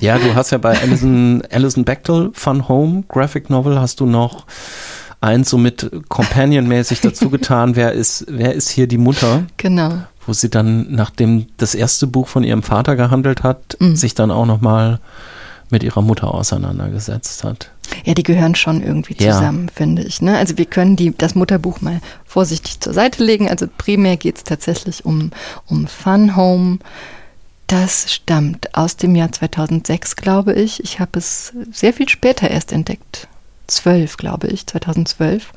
Ja, du hast ja bei Alison, Alison Bechtel Fun Home Graphic Novel hast du noch eins so mit Companion-mäßig dazu getan. wer ist, wer ist hier die Mutter? Genau. Wo sie dann, nachdem das erste Buch von ihrem Vater gehandelt hat, Mhm. sich dann auch nochmal mit ihrer Mutter auseinandergesetzt hat. Ja, die gehören schon irgendwie Ja. zusammen, finde ich. Ne? Also wir können die, das Mutterbuch mal vorsichtig zur Seite legen. Also primär geht es tatsächlich um, um Fun Home. Das stammt aus dem Jahr 2006, glaube ich. Ich habe es sehr viel später erst entdeckt. 12, glaube ich, 2012.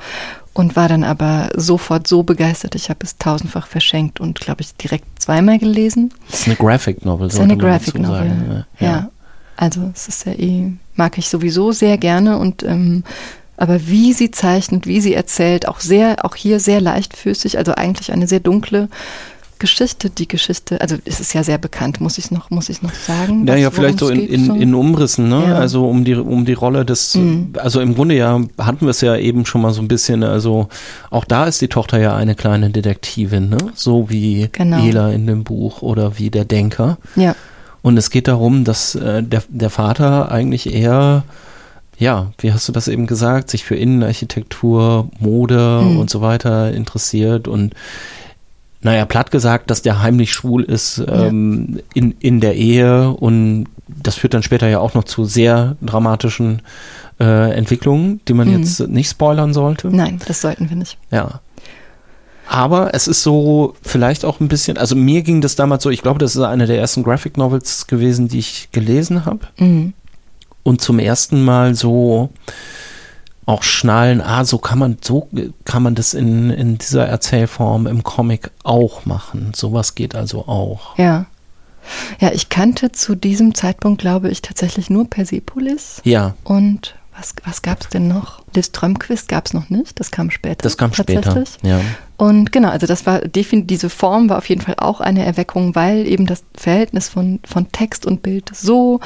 Und war dann aber sofort so begeistert. Ich habe es tausendfach verschenkt und, glaube ich, direkt zweimal gelesen. Das ist eine Graphic Novel, Es ist eine Graphic Novel. sagen. Ja. Also es ist ja eh, mag ich sowieso sehr gerne und ähm, aber wie sie zeichnet, wie sie erzählt, auch sehr, auch hier sehr leichtfüßig, also eigentlich eine sehr dunkle Geschichte, die Geschichte, also es ist ja sehr bekannt, muss ich noch, muss ich noch sagen. Ja, was- ja, vielleicht so in, in, so? in Umrissen, ne? Ja. Also um die, um die Rolle des, Mhm. also im Grunde ja hatten wir es ja eben schon mal so ein bisschen, also auch da ist die Tochter ja eine kleine Detektivin, ne? So wie Genau. Ela in dem Buch oder wie der Denker. Ja, Und es geht darum, dass äh, der, der Vater eigentlich eher, ja, wie hast du das eben gesagt, sich für Innenarchitektur, Mode Mhm. und so weiter interessiert und naja, platt gesagt, dass der heimlich schwul ist ähm, in, in der Ehe und das führt dann später ja auch noch zu sehr dramatischen äh, Entwicklungen, die man Mhm. jetzt nicht spoilern sollte. nein, das sollten wir nicht. Ja. Aber es ist so vielleicht auch ein bisschen, also mir ging das damals so, ich glaube, das ist eine der ersten Graphic Novels gewesen, die ich gelesen habe. Mhm. Und zum ersten Mal so auch schnallen, ah, so kann man, so kann man das in, in dieser Erzählform im Comic auch machen. Sowas geht also auch. Ja. Ja, ich kannte zu diesem Zeitpunkt, glaube ich, tatsächlich nur Persepolis Ja, und was, was gab es denn noch? Liv Strömquist gab es noch nicht, das kam später. das kam später. tatsächlich. Ja. Und genau, also das war definitiv, diese Form war auf jeden Fall auch eine Erweckung, weil eben das Verhältnis von, von Text und Bild so,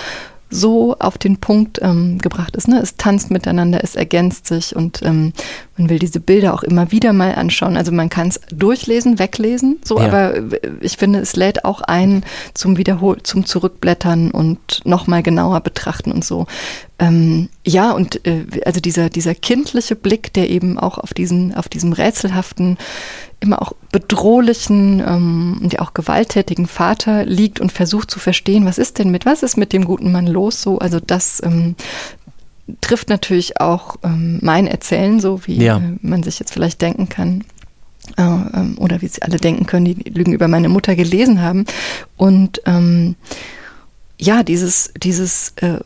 so auf den Punkt ähm, gebracht ist. Ne? Es tanzt miteinander, es ergänzt sich und ähm, man will diese Bilder auch immer wieder mal anschauen. Also man kann es durchlesen, weglesen, so, Ja. aber ich finde, es lädt auch ein zum Wiederhol zum Zurückblättern und nochmal genauer betrachten und so. Ähm, ja, und äh, also dieser, dieser kindliche Blick, der eben auch auf diesen, auf diesem rätselhaften, immer auch bedrohlichen ähm, und ja auch gewalttätigen Vater liegt und versucht zu verstehen, was ist denn mit, was ist mit dem guten Mann los? So, also das ähm, trifft natürlich auch ähm, mein Erzählen, so wie Ja. äh, man sich jetzt vielleicht denken kann. Äh, ähm, oder wie sie alle denken können, die Lügen über meine Mutter gelesen haben. Und ähm, ja, dieses, dieses äh,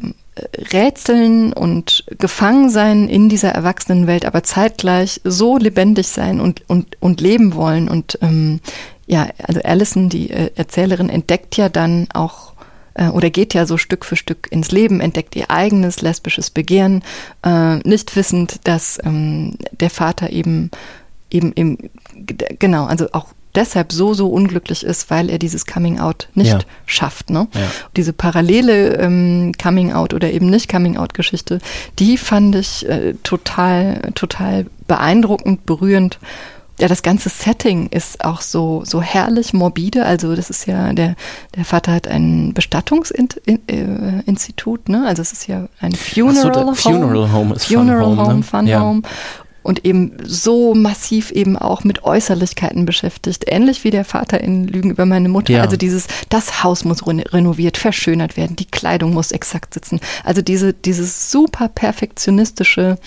Rätseln und Gefangensein in dieser Erwachsenenwelt, aber zeitgleich so lebendig sein und, und, und leben wollen. Und ähm, ja, also Alison, die äh, Erzählerin, entdeckt ja dann auch äh, oder geht ja so Stück für Stück ins Leben, entdeckt ihr eigenes lesbisches Begehren, äh, nicht wissend, dass ähm, der Vater eben eben eben genau, also auch deshalb so, so unglücklich ist, weil er dieses Coming-out nicht Ja. schafft. Ne? Ja. Diese parallele ähm, Coming-out oder eben nicht Coming-out-Geschichte, die fand ich äh, total, total beeindruckend, berührend. Ja, das ganze Setting ist auch so, so herrlich morbide. Also das ist ja, der, der Vater hat ein Bestattungsinstitut, ne? Also es ist ja ein Funeral so, Home. Funeral Home ist Fun Funeral Home, Home, ne? Fun Ja. Home. Und eben so massiv eben auch mit Äußerlichkeiten beschäftigt. Ähnlich wie der Vater in Lügen über meine Mutter. Ja. Also dieses, das Haus muss renoviert, verschönert werden, die Kleidung muss exakt sitzen. Also diese, dieses super perfektionistische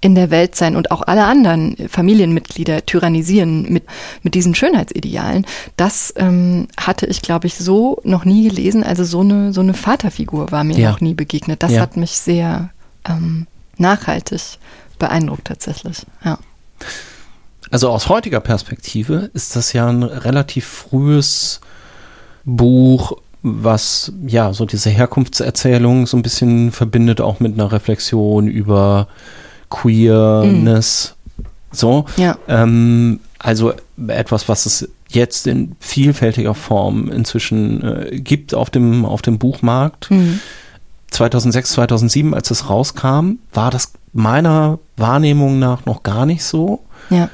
in der Welt sein und auch alle anderen Familienmitglieder tyrannisieren mit, mit diesen Schönheitsidealen. Das ähm, hatte ich, glaube ich, so noch nie gelesen. Also so eine, so eine Vaterfigur war mir Ja. noch nie begegnet. Das Ja. hat mich sehr ähm, nachhaltig beeindruckt tatsächlich. Ja. Also aus heutiger Perspektive ist das ja ein relativ frühes Buch, was ja so diese Herkunftserzählung so ein bisschen verbindet, auch mit einer Reflexion über Queerness. So. Ja. Ähm, also etwas, was es jetzt in vielfältiger Form inzwischen äh, gibt auf dem, auf dem Buchmarkt. Mhm. 2006, 2007, als es rauskam, war das meiner Wahrnehmung nach noch gar nicht so. Ja.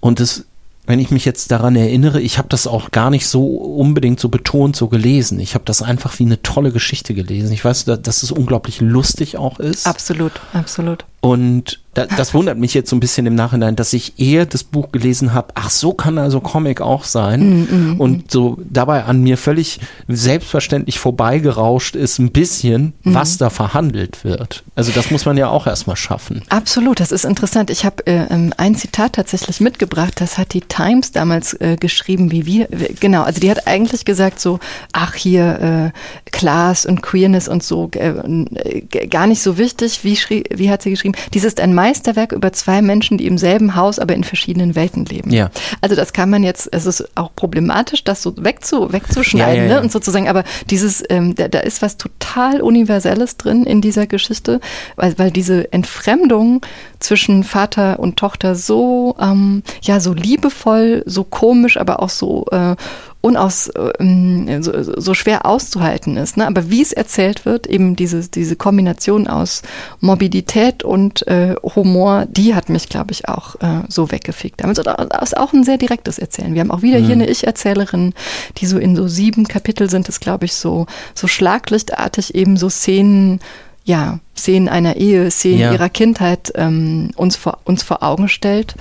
Und es, wenn ich mich jetzt daran erinnere, ich habe das auch gar nicht so unbedingt so betont so gelesen. Ich habe das einfach wie eine tolle Geschichte gelesen. Ich weiß, da- dass es unglaublich lustig auch ist. Absolut, absolut. Und da, das wundert mich jetzt so ein bisschen im Nachhinein, dass ich eher das Buch gelesen habe, ach so kann also Comic auch sein. und so dabei an mir völlig selbstverständlich vorbeigerauscht ist ein bisschen, was da verhandelt wird. Also das muss man ja auch erstmal schaffen. Absolut, das ist interessant. Ich habe äh, ähm, ein Zitat tatsächlich mitgebracht, das hat die Times damals äh, geschrieben, wie wir, genau, also die hat eigentlich gesagt so, ach hier, äh, Class und Queerness und so, äh, äh, gar nicht so wichtig. Wie, schrie, wie hat sie geschrieben? Dies ist ein Meisterwerk über zwei Menschen, die im selben Haus, aber in verschiedenen Welten leben. Ja. Also das kann man jetzt, es ist auch problematisch, das so wegzu, wegzuschneiden Ja, ja. Ne? und sozusagen, aber dieses, ähm, da, da ist was total Universelles drin in dieser Geschichte, weil, weil diese Entfremdung zwischen Vater und Tochter so, ähm, ja, so liebevoll, so komisch, aber auch so äh, unaus, ähm, so, so schwer auszuhalten ist. Ne? Aber wie es erzählt wird, eben diese, diese Kombination aus Morbidität und äh, Humor, die hat mich, glaube ich, auch äh, so weggefickt. Also das ist auch ein sehr direktes Erzählen. Wir haben auch wieder hier eine Ich-Erzählerin, die so in so sieben Kapitel sind es, glaube ich, so, so schlaglichtartig eben so Szenen ja, Szenen einer Ehe, Szenen Ja. ihrer Kindheit ähm, uns, vor, uns vor Augen stellt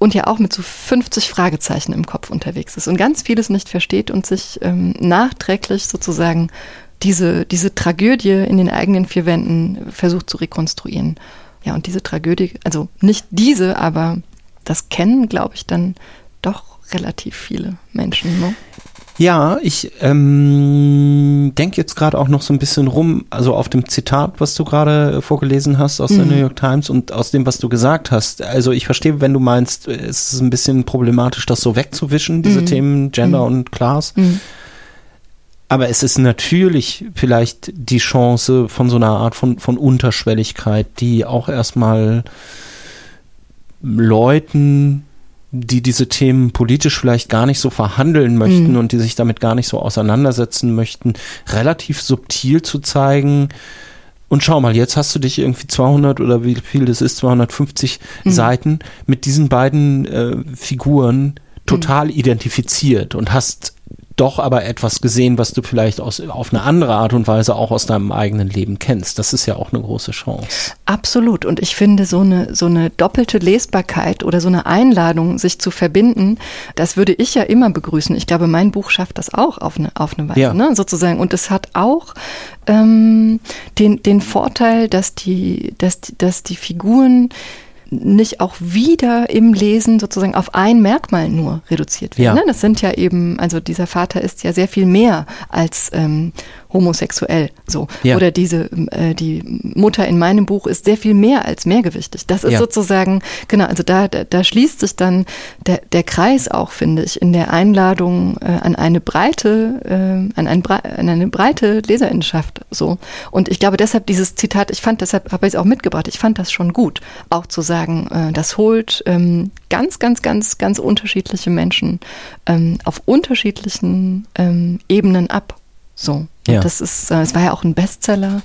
und ja auch mit so 50 Fragezeichen im Kopf unterwegs ist und ganz vieles nicht versteht und sich ähm, nachträglich sozusagen diese, diese Tragödie in den eigenen vier Wänden versucht zu rekonstruieren. Ja, und diese Tragödie, also nicht diese, aber das kennen, glaube ich, dann doch relativ viele Menschen. Ne? Ja, ich ähm, denke jetzt gerade auch noch so ein bisschen rum, also auf dem Zitat, was du gerade vorgelesen hast aus der New York Times und aus dem, was du gesagt hast. Also ich verstehe, wenn du meinst, es ist ein bisschen problematisch, das so wegzuwischen, diese Themen Gender und Class. Aber es ist natürlich vielleicht die Chance von so einer Art von, von Unterschwelligkeit, die auch erstmal Leuten, die diese Themen politisch vielleicht gar nicht so verhandeln möchten und die sich damit gar nicht so auseinandersetzen möchten, relativ subtil zu zeigen. Und schau mal, jetzt hast du dich irgendwie 200 oder wie viel das ist, 250 Seiten mit diesen beiden äh, Figuren total identifiziert und hast doch aber etwas gesehen, was du vielleicht aus, auf eine andere Art und Weise auch aus deinem eigenen Leben kennst. Das ist ja auch eine große Chance. Absolut. Und ich finde, so eine, so eine doppelte Lesbarkeit oder so eine Einladung, sich zu verbinden, das würde ich ja immer begrüßen. Ich glaube, mein Buch schafft das auch auf eine, auf eine Weise, Ja. ne? sozusagen. Und es hat auch ähm, den, den Vorteil, dass die, dass, dass die Figuren nicht auch wieder im Lesen sozusagen auf ein Merkmal nur reduziert werden. Ja. Ne? Das sind ja eben, also dieser Vater ist ja sehr viel mehr als ähm, homosexuell so. Ja. Oder diese, äh, die Mutter in meinem Buch ist sehr viel mehr als mehrgewichtig. Das ist Ja. sozusagen, genau, also da, da, da schließt sich dann der, der Kreis auch, finde ich, in der Einladung äh, an eine breite, äh, an, ein, an eine breite Leserinnenschaft so. Und ich glaube deshalb dieses Zitat, ich fand, deshalb habe ich es auch mitgebracht, ich fand das schon gut, auch zu sagen, äh, das holt ähm, ganz, ganz, ganz, ganz unterschiedliche Menschen ähm, auf unterschiedlichen ähm, Ebenen ab. So. Ja. Das ist, äh, es war ja auch ein Bestseller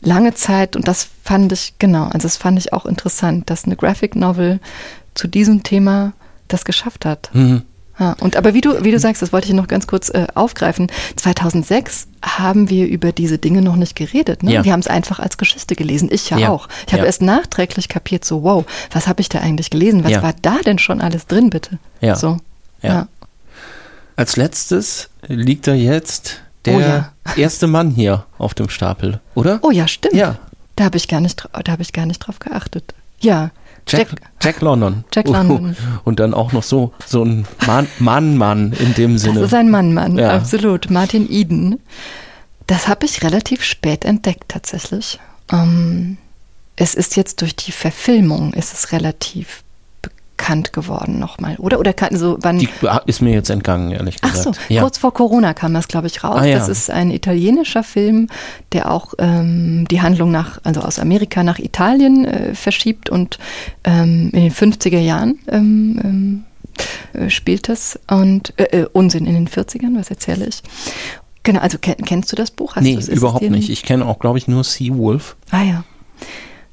lange Zeit und das fand ich, genau, also das fand ich auch interessant, dass eine Graphic Novel zu diesem Thema das geschafft hat. Mhm. Ja, und aber wie du, wie du sagst, das wollte ich noch ganz kurz äh, aufgreifen. 2006 haben wir über diese Dinge noch nicht geredet. Ne? Ja. Wir haben es einfach als Geschichte gelesen. Ich ja, Ja. auch. Ich habe erst nachträglich kapiert, so wow, was habe ich da eigentlich gelesen? Was war da denn schon alles drin, bitte? Ja. So. Ja. Als letztes liegt da jetzt der Oh ja. erste Mann hier auf dem Stapel, oder? Oh ja, stimmt. Ja. Da habe ich gar nicht, da habe ich gar nicht drauf geachtet. Ja. Jack, Jack, London. Jack London. Und dann auch noch so, so ein Mann, Mann, in dem Das Sinne. ist ein Mann, Mann, Ja. absolut. Martin Eden. Das habe ich relativ spät entdeckt tatsächlich. Ähm, es ist jetzt durch die Verfilmung ist es relativ bekannt geworden nochmal, oder? Oder kann, so wann? Die ist mir jetzt entgangen, ehrlich Ach gesagt. so, kurz vor Corona kam das, glaube ich, raus. Ah, ja. Das ist ein italienischer Film, der auch ähm, die Handlung nach, also aus Amerika nach Italien äh, verschiebt und ähm, in den 50er Jahren ähm, ähm, äh, spielt es und äh, äh, Unsinn in den 40ern, was erzähle ich? Genau, also kenn, kennst du das Buch? Hast nee, überhaupt nicht. Ich kenne auch, glaube ich, nur Seawolf. Ah ja.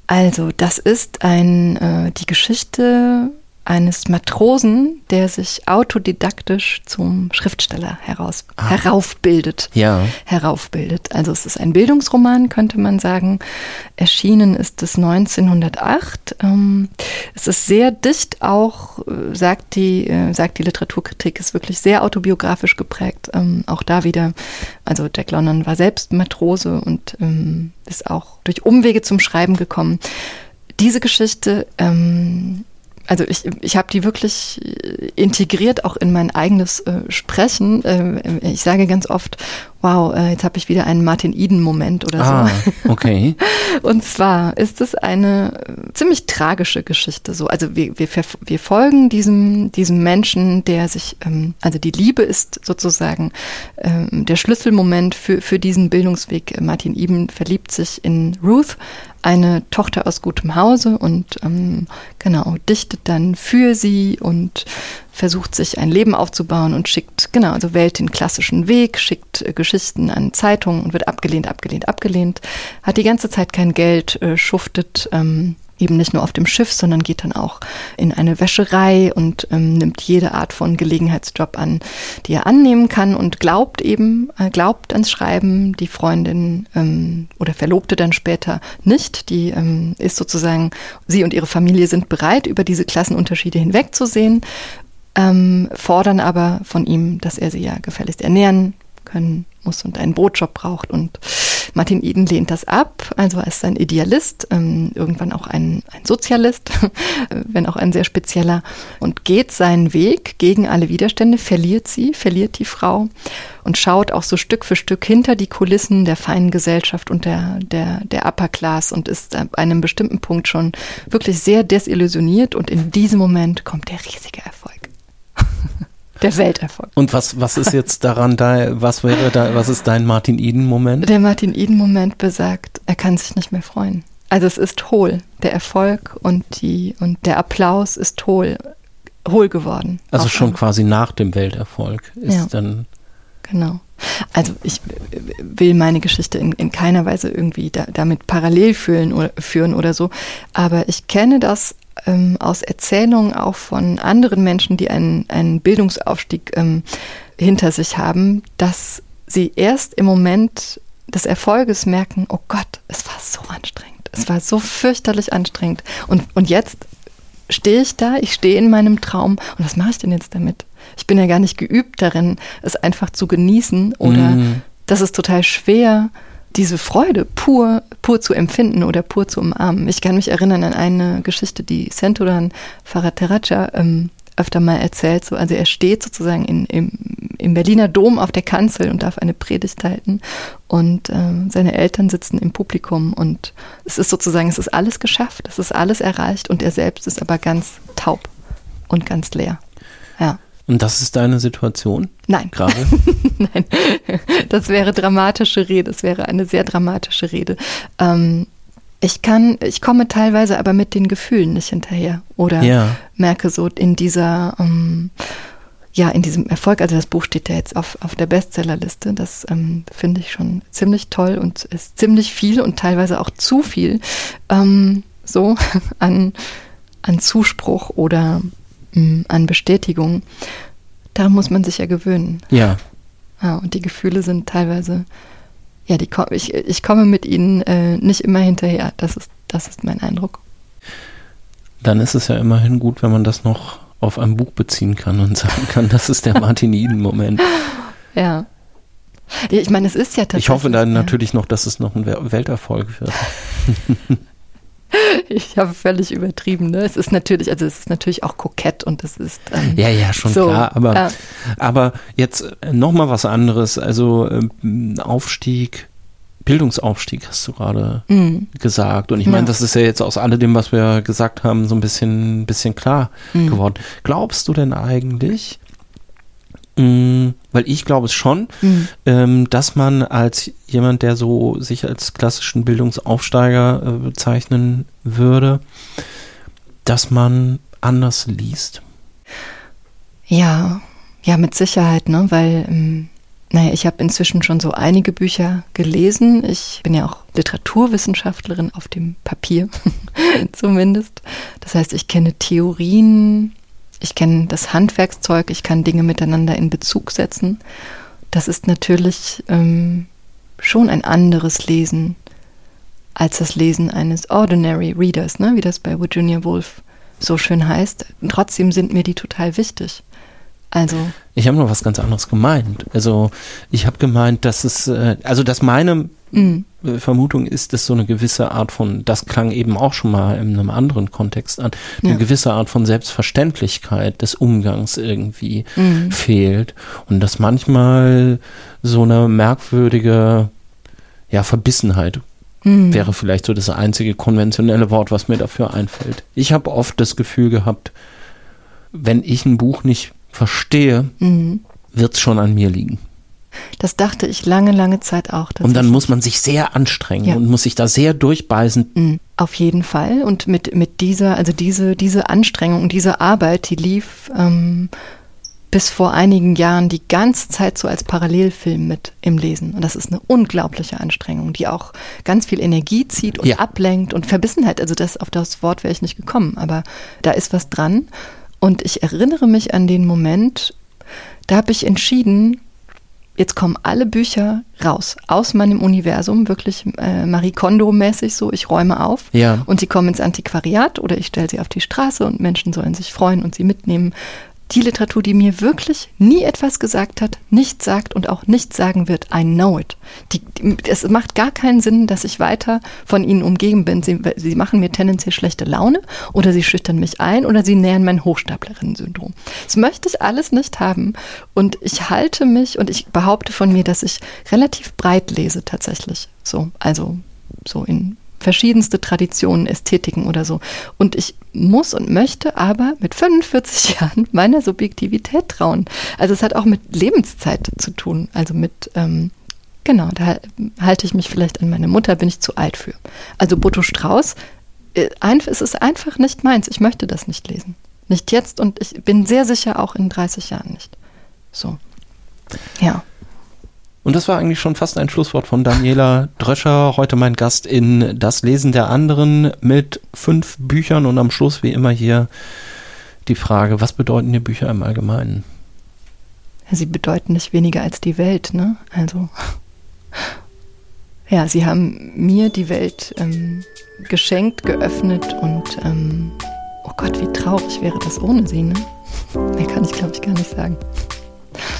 Also, das ist ein, äh, die Geschichte eines Matrosen, der sich autodidaktisch zum Schriftsteller heraus, Ah. heraufbildet. Ja. Heraufbildet. Also es ist ein Bildungsroman, könnte man sagen. Erschienen ist es 1908. Ähm, es ist sehr dicht auch, äh, sagt die, äh, sagt die Literaturkritik, ist wirklich sehr autobiografisch geprägt. Ähm, auch da wieder, also Jack London war selbst Matrose und ähm, ist auch durch Umwege zum Schreiben gekommen. Diese Geschichte, ähm, also ich, ich habe die wirklich äh, integriert auch in mein eigenes äh, Sprechen. Ähm, ich sage ganz oft, wow, äh, jetzt habe ich wieder einen Martin Eden-Moment oder so. Ah, okay. Und zwar ist es eine äh, ziemlich tragische Geschichte. So, also wir, wir, wir folgen diesem, diesem Menschen, der sich, ähm, also die Liebe ist sozusagen ähm, der Schlüsselmoment für, für diesen Bildungsweg. Martin Eben verliebt sich in Ruth, eine Tochter aus gutem Hause und ähm, genau, dichtet dann für sie und versucht sich ein Leben aufzubauen und schickt, genau, also wählt den klassischen Weg, schickt äh, Geschichten an Zeitungen und wird abgelehnt, abgelehnt, abgelehnt, hat die ganze Zeit kein Geld, äh, schuftet ähm, eben nicht nur auf dem Schiff, sondern geht dann auch in eine Wäscherei und ähm, nimmt jede Art von Gelegenheitsjob an, die er annehmen kann und glaubt eben, äh, glaubt ans Schreiben, die Freundin ähm, oder Verlobte dann später nicht, die ähm, ist sozusagen, sie und ihre Familie sind bereit, über diese Klassenunterschiede hinwegzusehen, ähm, fordern aber von ihm, dass er sie ja gefälligst ernähren können muss und einen Brotjob braucht. Und Martin Eden lehnt das ab, also als ein Idealist, ähm, irgendwann auch ein, ein Sozialist, wenn auch ein sehr spezieller, und geht seinen Weg gegen alle Widerstände, verliert sie, verliert die Frau und schaut auch so Stück für Stück hinter die Kulissen der feinen Gesellschaft und der, der, der Upper Class und ist ab einem bestimmten Punkt schon wirklich sehr desillusioniert und in diesem Moment kommt der riesige Erfolg. Der Welterfolg. Und was, was ist jetzt daran da, was wäre da, was ist dein Martin Eden-Moment? Der Martin Eden-Moment besagt, er kann sich nicht mehr freuen. Also es ist hohl. Der Erfolg und die und der Applaus ist hohl, hohl geworden. Also schon einmal. quasi nach dem Welterfolg ist Ja. dann. Genau. Also ich will meine Geschichte in, in keiner Weise irgendwie da, damit parallel fühlen oder, führen oder so, aber ich kenne das ähm, aus Erzählungen auch von anderen Menschen, die einen, einen Bildungsaufstieg ähm, hinter sich haben, dass sie erst im Moment des Erfolges merken, oh Gott, es war so anstrengend, es war so fürchterlich anstrengend und, und jetzt stehe ich da, ich stehe in meinem Traum und was mache ich denn jetzt damit? Ich bin ja gar nicht geübt darin, es einfach zu genießen oder Mm. das ist total schwer, diese Freude pur, pur zu empfinden oder pur zu umarmen. Ich kann mich erinnern an eine Geschichte, die Senturan Farateraja ähm, öfter mal erzählt. So, also er steht sozusagen in, im, im Berliner Dom auf der Kanzel und darf eine Predigt halten und ähm, seine Eltern sitzen im Publikum und es ist sozusagen, es ist alles geschafft, es ist alles erreicht und er selbst ist aber ganz taub und ganz leer. Ja. Und das ist deine Situation Nein. gerade? Nein, das wäre dramatische Rede, das wäre eine sehr dramatische Rede. Ähm, ich kann, ich komme teilweise aber mit den Gefühlen nicht hinterher oder Ja. merke so in dieser, ähm, ja, in diesem Erfolg, also das Buch steht ja jetzt auf, auf der Bestsellerliste, das ähm, finde ich schon ziemlich toll und ist ziemlich viel und teilweise auch zu viel ähm, so an, an Zuspruch oder an Bestätigung. daran muss man sich ja gewöhnen. Ja. Ja, und die Gefühle sind teilweise, ja, die, ich, ich komme mit ihnen äh, nicht immer hinterher. Das ist, das ist mein Eindruck. Dann ist es ja immerhin gut, wenn man das noch auf ein Buch beziehen kann und sagen kann, das ist der Martin-Eden-Moment. Ja. Ich meine, es ist ja tatsächlich. Ich hoffe dann ja. natürlich noch, dass es noch ein Welterfolg wird. ich habe völlig übertrieben. Ne? Es ist natürlich, also es ist natürlich auch kokett und es ist. Ähm, ja, ja, schon so, klar. Aber, ja. aber jetzt noch mal was anderes. Also ähm, Aufstieg. Bildungsaufstieg hast du gerade mm. gesagt. Und ich meine, ja. das ist ja jetzt aus alledem, was wir gesagt haben, so ein bisschen, bisschen klar mm. geworden. Glaubst du denn eigentlich, weil ich glaube es schon, mhm. ähm, dass man als jemand, der so sich als klassischen Bildungsaufsteiger äh, bezeichnen würde, dass man anders liest. Ja, ja, mit Sicherheit, ne? Weil, ähm, naja, ich habe inzwischen schon so einige Bücher gelesen. Ich bin ja auch Literaturwissenschaftlerin auf dem Papier, zumindest. Das heißt, ich kenne Theorien, ich kenne das Handwerkszeug, ich kann Dinge miteinander in Bezug setzen. Das ist natürlich ähm, schon ein anderes Lesen als das Lesen eines Ordinary Readers, ne? wie das bei Virginia Woolf so schön heißt. trotzdem sind mir die total wichtig. Also. Ich habe noch was ganz anderes gemeint. Also ich habe gemeint, dass es, äh, also dass meine mm. Vermutung ist, dass so eine gewisse Art von, das klang eben auch schon mal in einem anderen Kontext an, eine ja. gewisse Art von Selbstverständlichkeit des Umgangs irgendwie mm. fehlt und dass manchmal so eine merkwürdige, ja, Verbissenheit mm. wäre vielleicht so das einzige konventionelle Wort, was mir dafür einfällt. Ich habe oft das Gefühl gehabt, wenn ich ein Buch nicht verstehe, mhm. wird es schon an mir liegen. Das dachte ich lange, lange Zeit auch. Und dann muss man sich sehr anstrengen ja. und muss sich da sehr durchbeißen. Mhm. Auf jeden Fall. Und mit, mit dieser, also diese, diese Anstrengung und diese Arbeit, die lief ähm, bis vor einigen Jahren die ganze Zeit so als Parallelfilm mit im Lesen. Und das ist eine unglaubliche Anstrengung, die auch ganz viel Energie zieht und ja. ablenkt und Verbissenheit. Also das, auf das Wort wäre ich nicht gekommen, aber da ist was dran. Und ich erinnere mich an den Moment, da habe ich entschieden, jetzt kommen alle Bücher raus aus meinem Universum, wirklich äh, Marie Kondo-mäßig so, ich räume auf. Ja. und sie kommen ins Antiquariat oder ich stelle sie auf die Straße und Menschen sollen sich freuen und sie mitnehmen die Literatur, die mir wirklich nie etwas gesagt hat, nichts sagt und auch nichts sagen wird, I know it. Die, die, es macht gar keinen Sinn, dass ich weiter von ihnen umgeben bin. Sie, sie machen mir tendenziell schlechte Laune oder sie schüchtern mich ein oder sie nähern mein Hochstaplerinnen-Syndrom. Das möchte ich alles nicht haben. Und ich halte mich und ich behaupte von mir, dass ich relativ breit lese tatsächlich. So, also so in verschiedenste Traditionen, Ästhetiken oder so. Und ich muss und möchte aber mit 45 Jahren meiner Subjektivität trauen. Also es hat auch mit Lebenszeit zu tun. Also mit, ähm, genau, da halte ich mich vielleicht an meine Mutter, bin ich zu alt für. Also Boto Strauß, äh, es ist einfach nicht meins. Ich möchte das nicht lesen. Nicht jetzt und ich bin sehr sicher auch in 30 Jahren nicht. So. Ja. Und das war eigentlich schon fast ein Schlusswort von Daniela Dröscher, heute mein Gast in Das Lesen der anderen mit fünf Büchern und am Schluss wie immer hier die Frage, was bedeuten dir Bücher im Allgemeinen? Sie bedeuten nicht weniger als die Welt, ne? Also ja, sie haben mir die Welt ähm, geschenkt, geöffnet und ähm, oh Gott, wie traurig wäre das ohne sie, ne? Mehr kann ich, glaube ich, gar nicht sagen.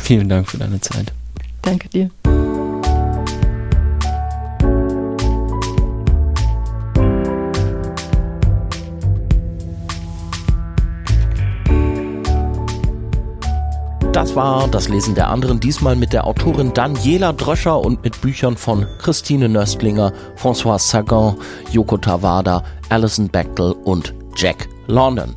Vielen Dank für deine Zeit. Danke dir. Das war das Lesen der anderen, diesmal mit der Autorin Daniela Dröscher und mit Büchern von Christine Nöstlinger, François Sagan, Yoko Tawada, Alison Bechtel und Jack London.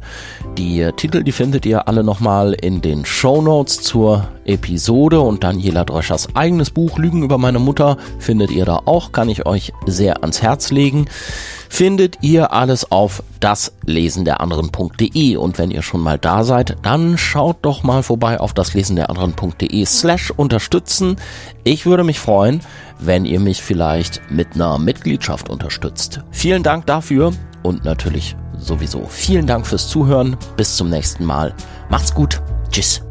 Die Titel, die findet ihr alle nochmal in den Show Notes zur Episode und Daniela Dröschers eigenes Buch Lügen über meine Mutter findet ihr da auch, kann ich euch sehr ans Herz legen. Findet ihr alles auf daslesenderanderen.de und wenn ihr schon mal da seid, dann schaut doch mal vorbei auf daslesenderanderen.de slash unterstützen. Ich würde mich freuen, wenn ihr mich vielleicht mit einer Mitgliedschaft unterstützt. Vielen Dank dafür und natürlich sowieso vielen Dank fürs Zuhören. Bis zum nächsten Mal. Macht's gut. Tschüss.